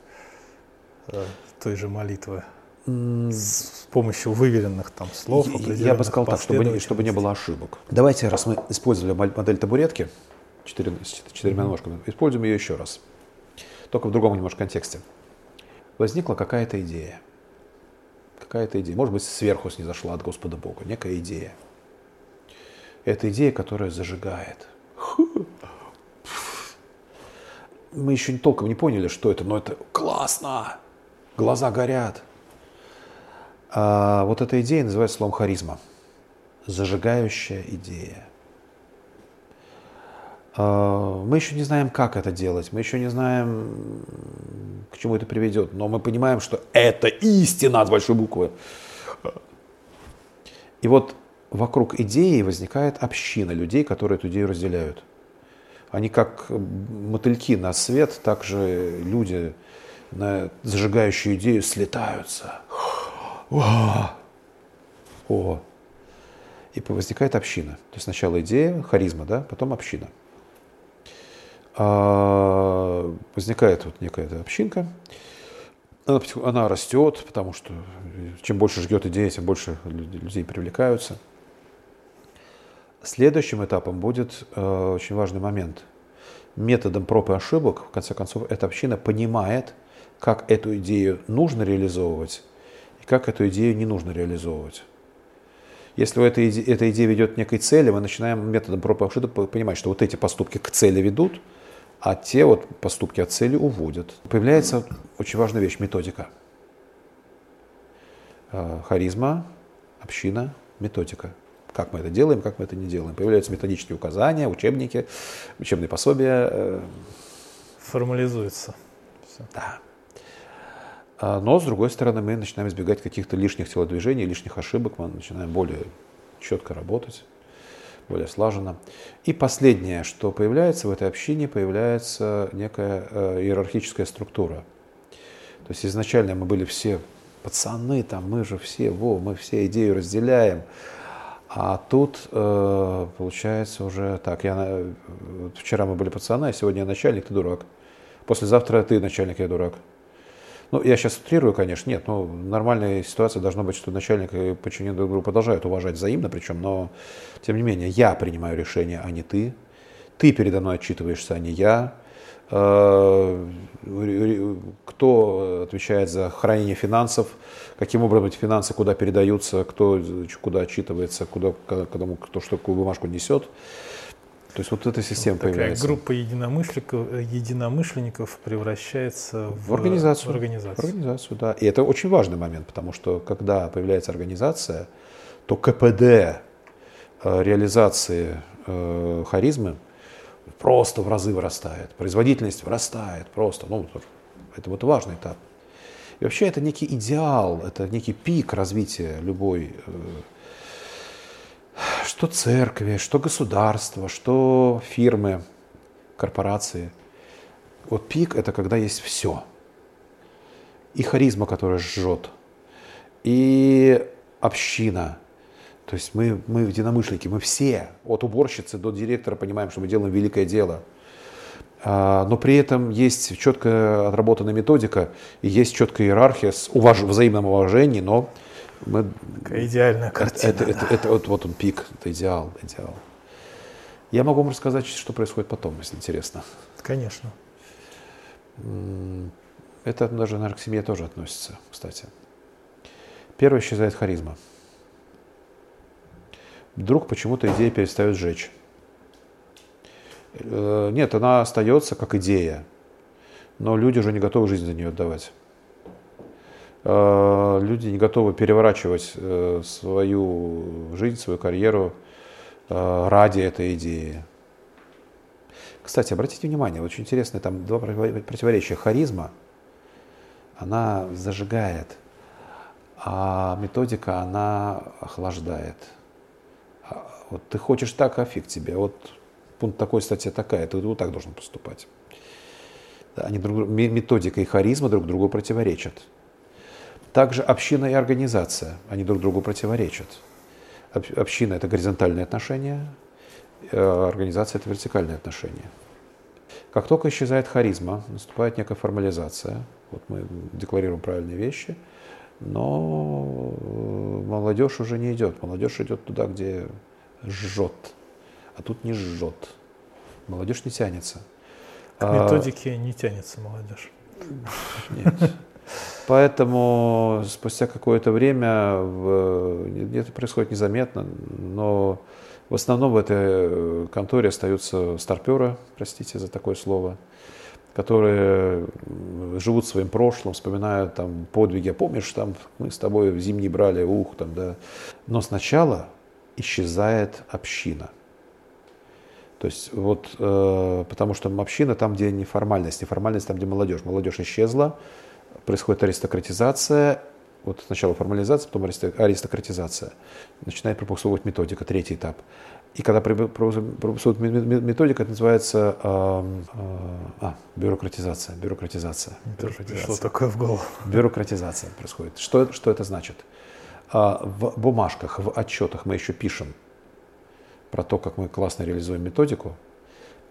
э, той же молитвы с помощью выверенных там слов, Я бы сказал так, чтобы, чтобы не было ошибок. Давайте, раз мы использовали модель табуретки четыре, с четырьмя ножками, используем ее еще раз. Только в другом немножко контексте. Возникла какая-то идея. Какая-то идея. Может быть, сверху снизошла от Господа Бога. Некая идея. Это идея, которая зажигает. Мы еще не толком не поняли, что это, но это классно, глаза горят. А вот эта идея называется словом харизма. Зажигающая идея. А, мы еще не знаем, как это делать, мы еще не знаем, к чему это приведет, но мы понимаем, что это истина с большой буквы. И вот вокруг идеи возникает община людей, которые эту идею разделяют. Они как мотыльки на свет, так же люди на зажигающую идею слетаются. О! И возникает община. То есть сначала идея, харизма, да, потом община. А возникает вот некая общинка, она, она растет, потому что чем больше ждет идея, тем больше людей привлекаются. Следующим этапом будет э, очень важный момент. Методом проб и ошибок, в конце концов, эта община понимает, как эту идею нужно реализовывать и как эту идею не нужно реализовывать. Если эта идея, эта идея ведет к некой цели, мы начинаем методом проб и ошибок понимать, что вот эти поступки к цели ведут, а те вот поступки от цели уводят. Появляется очень важная вещь – методика. Э, харизма, община, методика – как мы это делаем, как мы это не делаем. Появляются методические указания, учебники, учебные пособия. Э. Формализуется. Все. Да. А, но, с другой стороны, мы начинаем избегать каких-то лишних телодвижений, лишних ошибок, мы начинаем более четко работать, более слаженно. И последнее, что появляется в этой общине, появляется некая э, иерархическая структура. То есть изначально мы были все пацаны, там мы же все, во, мы все идею разделяем, а тут э, получается уже так, я, вчера мы были пацаны, а сегодня я начальник, ты дурак. Послезавтра ты начальник, я дурак. Ну, я сейчас утрирую, конечно, нет, но нормальная ситуация должна быть, что начальник и подчиненный друг друга продолжают уважать взаимно, причем, но, тем не менее, я принимаю решение, а не ты. Ты передо мной отчитываешься, а не я. Э, кто отвечает за хранение финансов, каким образом эти финансы куда передаются, кто куда отчитывается, куда, кому, кто что какую бумажку несет. То есть вот эта система вот появляется. Группа единомышленников, единомышленников превращается в, в организацию. В организацию. В организацию, да. И это очень важный момент, потому что когда появляется организация, то КПД э, реализации э, харизмы просто в разы вырастает. Производительность вырастает просто. Ну, это вот важный этап. И вообще это некий идеал, это некий пик развития любой, э, что церкви, что государства, что фирмы, корпорации. Вот пик это когда есть все. И харизма, которая жжет, и община, то есть мы, мы единомышленники, мы все, от уборщицы до директора понимаем, что мы делаем великое дело. А, но при этом есть четко отработанная методика и есть четкая иерархия с уваж... взаимным уважением, но мы... Такая идеальная картина. Это, это, это, это, вот, вот он пик, это идеал, идеал. Я могу вам рассказать, что происходит потом, если интересно. Конечно. Это даже, наверное, к семье тоже относится, кстати. Первое исчезает харизма вдруг почему-то идея перестает жечь. Э, нет, она остается как идея, но люди уже не готовы жизнь за нее отдавать. Э, люди не готовы переворачивать э, свою жизнь, свою карьеру ради этой идеи. Кстати, обратите внимание, очень интересно, там два противоречия. Харизма, она зажигает, а методика, она охлаждает – вот ты хочешь так, а фиг тебе. Вот пункт такой, статья такая, ты вот так должен поступать. Они друг, методика и харизма друг другу противоречат. Также община и организация, они друг другу противоречат. Община – это горизонтальные отношения, э, организация – это вертикальные отношения. Как только исчезает харизма, наступает некая формализация. Вот мы декларируем правильные вещи, но молодежь уже не идет. Молодежь идет туда, где жжет, а тут не жжет. Молодежь не тянется. К а, методике а, не тянется молодежь. Нет. Поэтому спустя какое-то время в, это происходит незаметно, но в основном в этой конторе остаются старперы, простите за такое слово, которые живут своим прошлым, вспоминают там подвиги. Помнишь, там мы с тобой в зимний брали ух, там, да. Но сначала исчезает община. То есть вот, э, потому что община там, где неформальность, неформальность там, где молодежь. Молодежь исчезла, происходит аристократизация, вот сначала формализация, потом аристократизация. Начинает пропульсовывать методика, третий этап. И когда пропульсовывает методика, это называется э, э, а, бюрократизация. Бюрократизация. бюрократизация. Пришло такое в голову. Бюрократизация происходит. Что, что это значит? А, в бумажках, в отчетах мы еще пишем про то, как мы классно реализуем методику,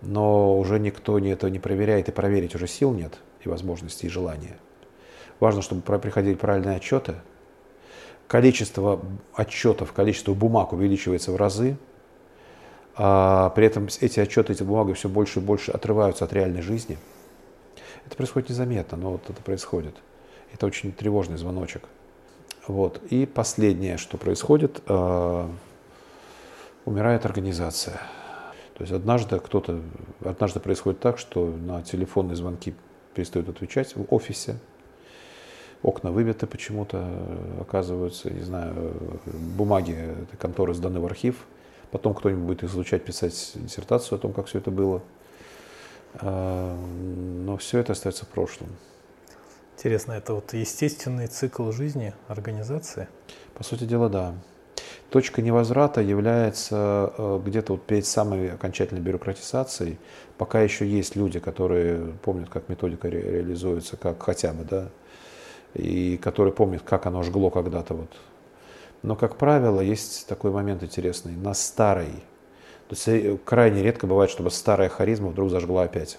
но уже никто не это не проверяет, и проверить уже сил нет, и возможностей, и желания. Важно, чтобы приходили правильные отчеты. Количество отчетов, количество бумаг увеличивается в разы. А при этом эти отчеты, эти бумаги все больше и больше отрываются от реальной жизни. Это происходит незаметно, но вот это происходит. Это очень тревожный звоночек. Вот. И последнее, что происходит, э, умирает организация. То есть однажды кто-то, однажды происходит так, что на телефонные звонки перестают отвечать в офисе, окна выбиты почему-то, оказываются, не знаю, бумаги этой конторы сданы в архив, потом кто-нибудь будет изучать, писать диссертацию о том, как все это было. А, но все это остается в прошлом. Интересно, это вот естественный цикл жизни организации? По сути дела, да. Точка невозврата является э, где-то вот перед самой окончательной бюрократизацией, пока еще есть люди, которые помнят, как методика ре реализуется, как хотя бы, да, и которые помнят, как оно жгло когда-то вот. Но, как правило, есть такой момент интересный. На старой, то есть э, крайне редко бывает, чтобы старая харизма вдруг зажгла опять.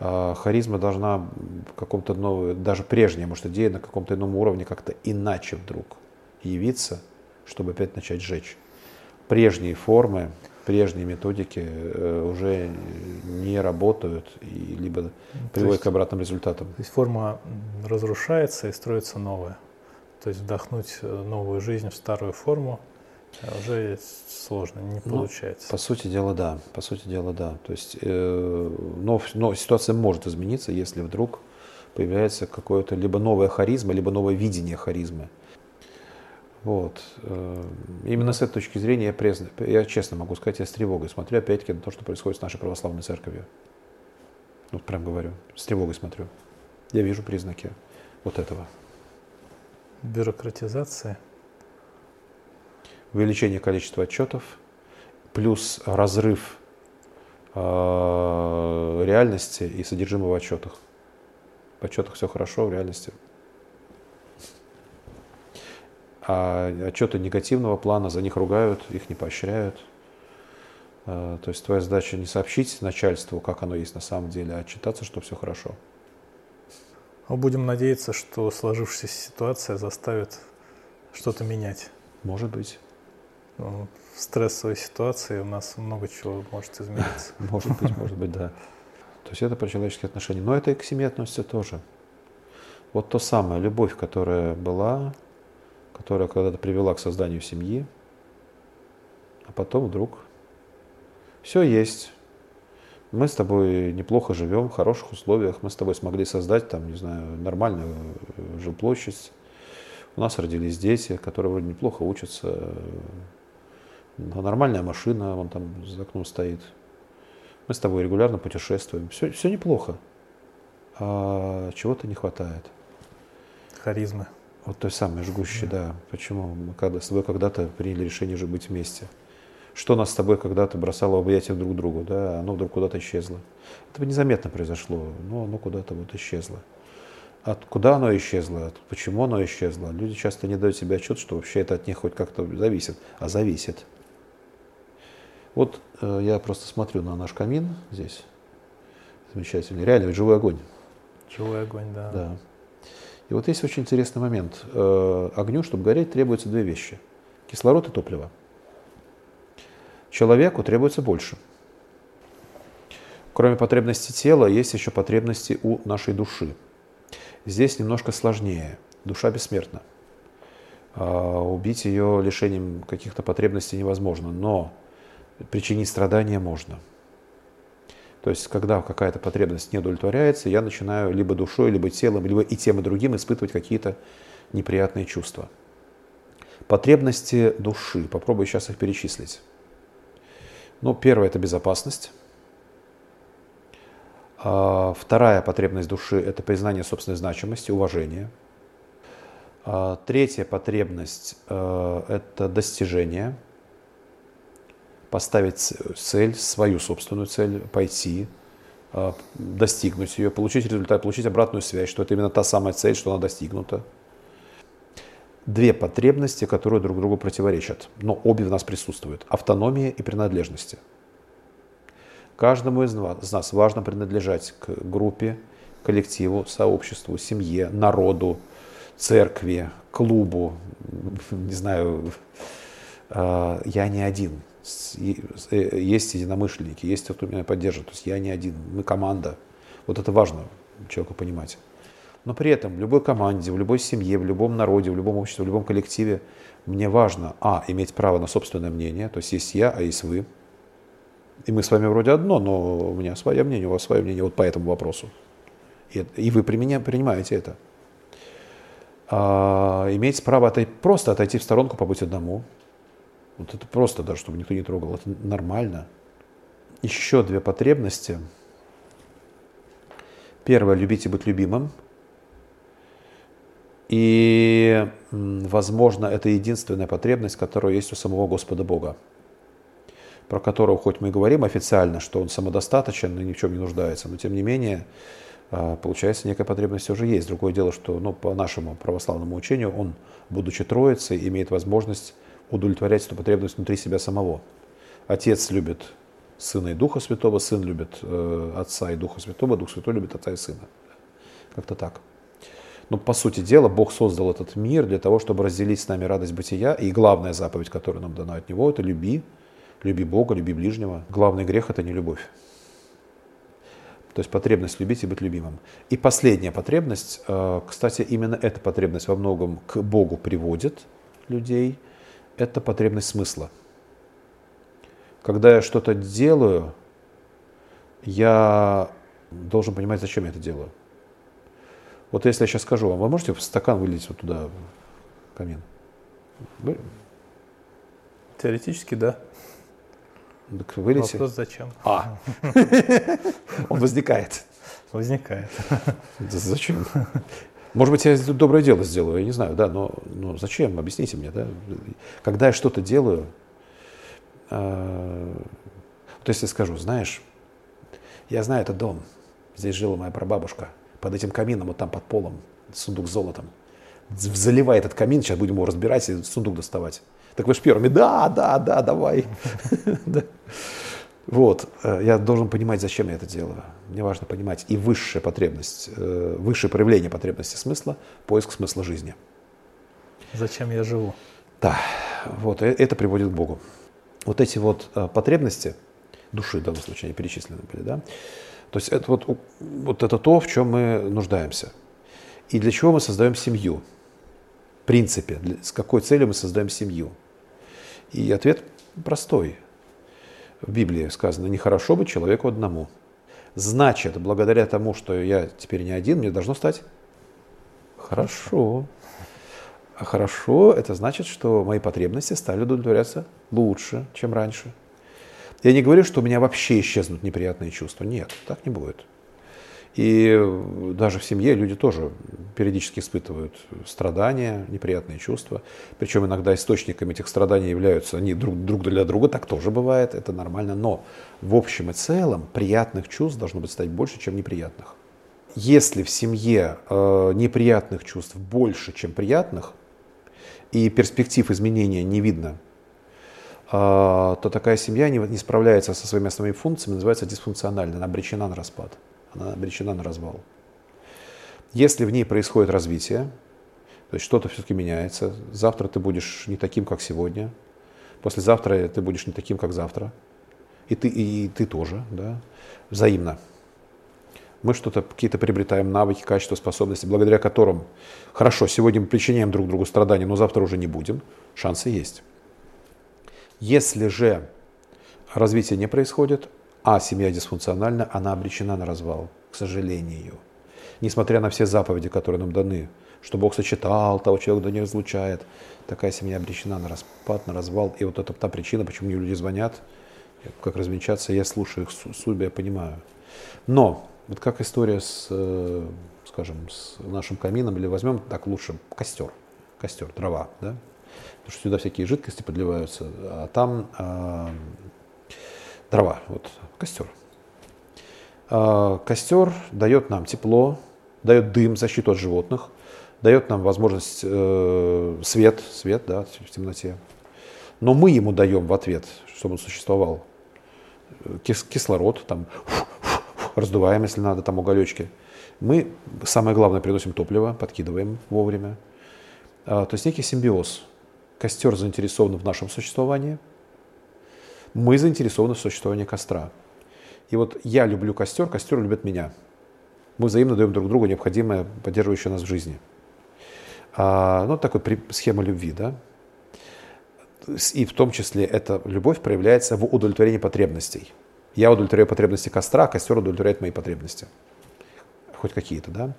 А харизма должна в каком-то новом, даже прежняя, может, идея на каком-то ином уровне как-то иначе вдруг явиться, чтобы опять начать жечь. Прежние формы, прежние методики э, уже не работают и либо приводят к обратным результатам. То есть форма разрушается и строится новая. То есть вдохнуть э, новую жизнь в старую форму уже сложно, не ну, получается. По сути дела, да. По сути дела, да. То есть, э, но, но ситуация может измениться, если вдруг появляется какое-то либо новая харизма, либо новое видение харизмы. Вот. Э, именно с этой точки зрения я, презн... я честно могу сказать, я с тревогой смотрю опять-таки на то, что происходит с нашей православной церковью. Вот прям говорю, с тревогой смотрю. Я вижу признаки вот этого. Бюрократизация. Увеличение количества отчетов, плюс разрыв э, реальности и содержимого в отчетах. В отчетах все хорошо, в реальности а отчеты негативного плана, за них ругают, их не поощряют. А, то есть твоя задача не сообщить начальству, как оно есть на самом деле, а отчитаться, что все хорошо. Мы будем надеяться, что сложившаяся ситуация заставит что-то менять. Может быть. В стрессовой ситуации у нас много чего может измениться. Может быть, может быть, да. То есть это про человеческие отношения. Но это и к семье относится тоже. Вот то самое, любовь, которая была, которая когда-то привела к созданию семьи, а потом вдруг все есть. Мы с тобой неплохо живем, в хороших условиях, мы с тобой смогли создать там, не знаю, нормальную э, жилплощадь. У нас родились дети, которые вроде неплохо учатся. Нормальная машина, вон там за окном стоит. Мы с тобой регулярно путешествуем. Все, все неплохо. А чего-то не хватает. Харизмы. Вот той самой жгущей, да. да. Почему мы когда, с тобой когда-то приняли решение же быть вместе? Что нас с тобой когда-то бросало в объятия друг другу, да, оно вдруг куда-то исчезло. Это незаметно произошло, но оно куда-то вот исчезло. От куда оно исчезло, от, почему оно исчезло, люди часто не дают себе отчет, что вообще это от них хоть как-то зависит, а зависит. Вот э, я просто смотрю на наш камин здесь, замечательный, реально живой огонь. Живой огонь, да. Да. И вот есть очень интересный момент. Э, огню, чтобы гореть, требуются две вещи. Кислород и топливо. Человеку требуется больше. Кроме потребностей тела, есть еще потребности у нашей души. Здесь немножко сложнее. Душа бессмертна. А, убить ее лишением каких-то потребностей невозможно, но причинить страдания можно. То есть, когда какая-то потребность не удовлетворяется, я начинаю либо душой, либо телом, либо и тем, и другим испытывать какие-то неприятные чувства. Потребности души. Попробую сейчас их перечислить. Ну, первое – это безопасность. А, вторая потребность души – это признание собственной значимости, уважение. А, третья потребность э, – это достижение. Поставить цель, свою собственную цель, пойти, а, достигнуть ее, получить результат, получить обратную связь, что это именно та самая цель, что она достигнута. Две потребности, которые друг другу противоречат, но обе в нас присутствуют – автономия и принадлежности – Каждому из нас важно принадлежать к группе, коллективу, сообществу, семье, народу, церкви, клубу, не знаю, а, я не один. Э, есть единомышленники, есть кто меня поддержит. То есть я не один, мы команда. Вот это важно человеку понимать. Но при этом в любой команде, в любой семье, в любом народе, в любом обществе, в любом коллективе мне важно, а, иметь право на собственное мнение, то есть есть я, а есть вы, и мы с вами вроде одно, но у меня свое мнение, у вас свое мнение вот по этому вопросу. И, и вы принимаете это. А, иметь право отойти, просто отойти в сторонку, побыть одному. Вот это просто, да, чтобы никто не трогал. Это нормально. Еще две потребности. Первое – любить и быть любимым. И, возможно, это единственная потребность, которая есть у самого Господа Бога про которого хоть мы и говорим официально, что он самодостаточен и ни в чем не нуждается, но тем не менее, а, получается, некая потребность уже есть. Другое дело, что ну, по нашему православному учению он, будучи троицей, имеет возможность удовлетворять эту потребность внутри себя самого. Отец любит Сына и Духа Святого, Сын любит э, Отца и Духа Святого, Дух Святой любит Отца и Сына. Как-то так. Но по сути дела Бог создал этот мир для того, чтобы разделить с нами радость бытия. И главная заповедь, которая нам дана от Него, это люби Люби Бога, люби ближнего. Главный грех – это не любовь. То есть потребность любить и быть любимым. И последняя потребность, э, кстати, именно эта потребность во многом к Богу приводит людей, это потребность смысла. Когда я что-то делаю, я должен понимать, зачем я это делаю. Вот если я сейчас скажу вам, вы можете в стакан вылить вот туда, в камин? Вы? Теоретически, да. Так вылези. Вопрос зачем? А. Он возникает. Возникает. Зачем? Может быть, я доброе дело сделаю, я не знаю, да, но, но зачем? Объясните мне, да. Когда я что-то делаю, э, вот если скажу, знаешь, я знаю этот дом, здесь жила моя прабабушка, под этим камином, вот там под полом, сундук с золотом. Заливай этот камин, сейчас будем его разбирать и сундук доставать. Так вы же первыми, да, да, да, давай. Вот, э, я должен понимать, зачем я это делаю. Мне важно понимать и высшая потребность, э, высшее проявление потребности смысла, поиск смысла жизни. Зачем я живу? Да, вот, э, это приводит к Богу. Вот эти вот потребности души, в данном случае, они перечислены были, да, то есть это вот, вот это то, в чем мы нуждаемся. И для чего мы создаем семью? В принципе, с какой целью мы создаем семью? И ответ простой. В Библии сказано, нехорошо быть человеку одному. Значит, благодаря тому, что я теперь не один, мне должно стать хорошо. А хорошо, это значит, что мои потребности стали удовлетворяться лучше, чем раньше. Я не говорю, что у меня вообще исчезнут неприятные чувства. Нет, так не будет. И даже в семье люди тоже периодически испытывают страдания, неприятные чувства. Причем иногда источниками этих страданий являются они друг, друг для друга, так тоже бывает, это нормально. Но в общем и целом приятных чувств должно быть стать больше, чем неприятных. Если в семье э, неприятных чувств больше, чем приятных, и перспектив изменения не видно, э, то такая семья не, не справляется со своими основными функциями, называется дисфункциональной, она обречена на распад она обречена на развал. Если в ней происходит развитие, то есть что-то все-таки меняется, завтра ты будешь не таким, как сегодня, послезавтра ты будешь не таким, как завтра, и ты, и ты тоже, да, взаимно. Мы что-то, какие-то приобретаем навыки, качества, способности, благодаря которым, хорошо, сегодня мы причиняем друг другу страдания, но завтра уже не будем, шансы есть. Если же развитие не происходит, а семья дисфункциональна, она обречена на развал, к сожалению. Несмотря на все заповеди, которые нам даны, что Бог сочетал, того человека да не разлучает, такая семья обречена на распад, на развал. И вот это та причина, почему мне люди звонят, как развенчаться, я слушаю их судьбы, я понимаю. Но вот как история с, э, скажем, с нашим камином, или возьмем так лучше костер, костер, дрова, да? Потому что сюда всякие жидкости подливаются, а там а, дрова, вот костер. А, костер дает нам тепло, дает дым, защиту от животных, дает нам возможность э, свет, свет, да, в темноте. Но мы ему даем в ответ, чтобы он существовал, кис кислород, там, раздуваем, если надо, там уголечки. Мы, самое главное, приносим топливо, подкидываем вовремя. А, то есть некий симбиоз. Костер заинтересован в нашем существовании, мы заинтересованы в существовании костра. И вот я люблю костер, костер любит меня. Мы взаимно даем друг другу необходимое, поддерживающее нас в жизни. А, ну, такой схема любви, да. И в том числе эта любовь проявляется в удовлетворении потребностей. Я удовлетворяю потребности костра, а костер удовлетворяет мои потребности. Хоть какие-то, да.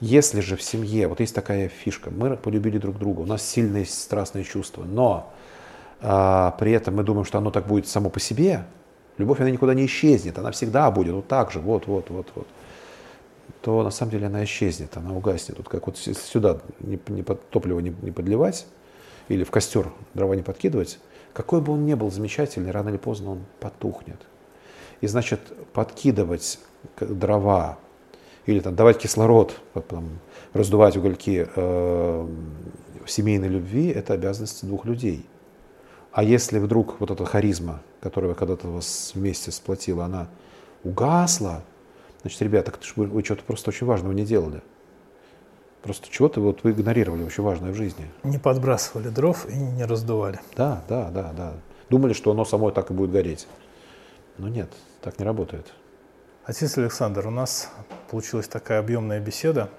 Если же в семье, вот есть такая фишка, мы полюбили друг друга, у нас сильные страстные чувства, но а, при этом мы думаем, что оно так будет само по себе, любовь, она никуда не исчезнет, она всегда будет вот так же, вот, вот, вот, вот, то на самом деле она исчезнет, она угаснет. Вот как вот сюда не, не под, топливо не, не подливать или в костер дрова не подкидывать, какой бы он ни был замечательный, рано или поздно он потухнет. И значит, подкидывать дрова или там, давать кислород, там, раздувать угольки э, семейной любви, это обязанность двух людей. А если вдруг вот эта харизма, которая когда-то вас вместе сплотила, она угасла, значит, ребята, вы, вы что-то просто очень важного не делали. Просто чего-то вот вы игнорировали очень важное в жизни. Не подбрасывали дров и не раздували. Да, да, да, да. Думали, что оно само так и будет гореть. Но нет, так не работает. Отец Александр, у нас получилась такая объемная беседа,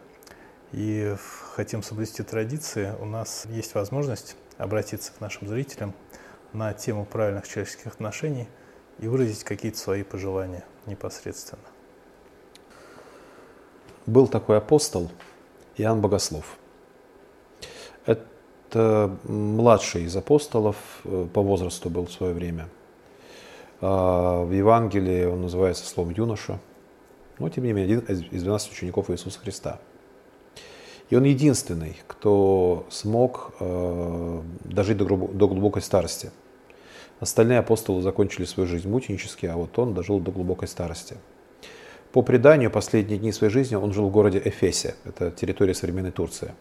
и хотим соблюсти традиции. У нас есть возможность обратиться к нашим зрителям на тему правильных человеческих отношений и выразить какие-то свои пожелания непосредственно. Был такой апостол Иоанн Богослов. Это младший из апостолов, э, по возрасту был в свое время. А, в Евангелии он называется словом юноша, но тем не менее один из 12 учеников Иисуса Христа. И он единственный, кто смог э, дожить до, до глубокой старости – Остальные апостолы закончили свою жизнь мученически, а вот он дожил до глубокой старости. По преданию, последние дни своей жизни он жил в городе Эфесе, это территория современной Турции.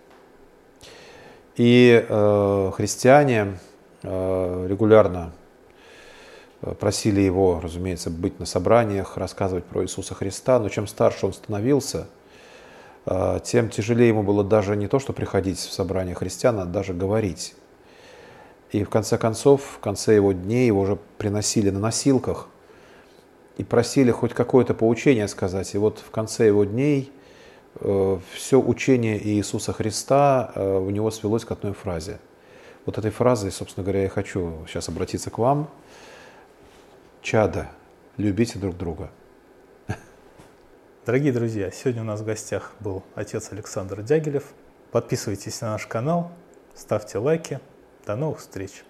И э, христиане э, регулярно э, просили его, разумеется, быть на собраниях, рассказывать про Иисуса Христа, но чем старше он становился, э, тем тяжелее ему было даже не то, что приходить в собрание христиан, а даже говорить. И в конце концов, в конце его дней его уже приносили на носилках и просили хоть какое-то поучение сказать. И вот в конце его дней э, все учение Иисуса Христа э, у него свелось к одной фразе. Вот этой фразой, собственно говоря, я хочу сейчас обратиться к вам. Чада, любите друг друга. Дорогие друзья, сегодня у нас в гостях был отец Александр Дягилев. Подписывайтесь на наш канал, ставьте лайки. До новых встреч!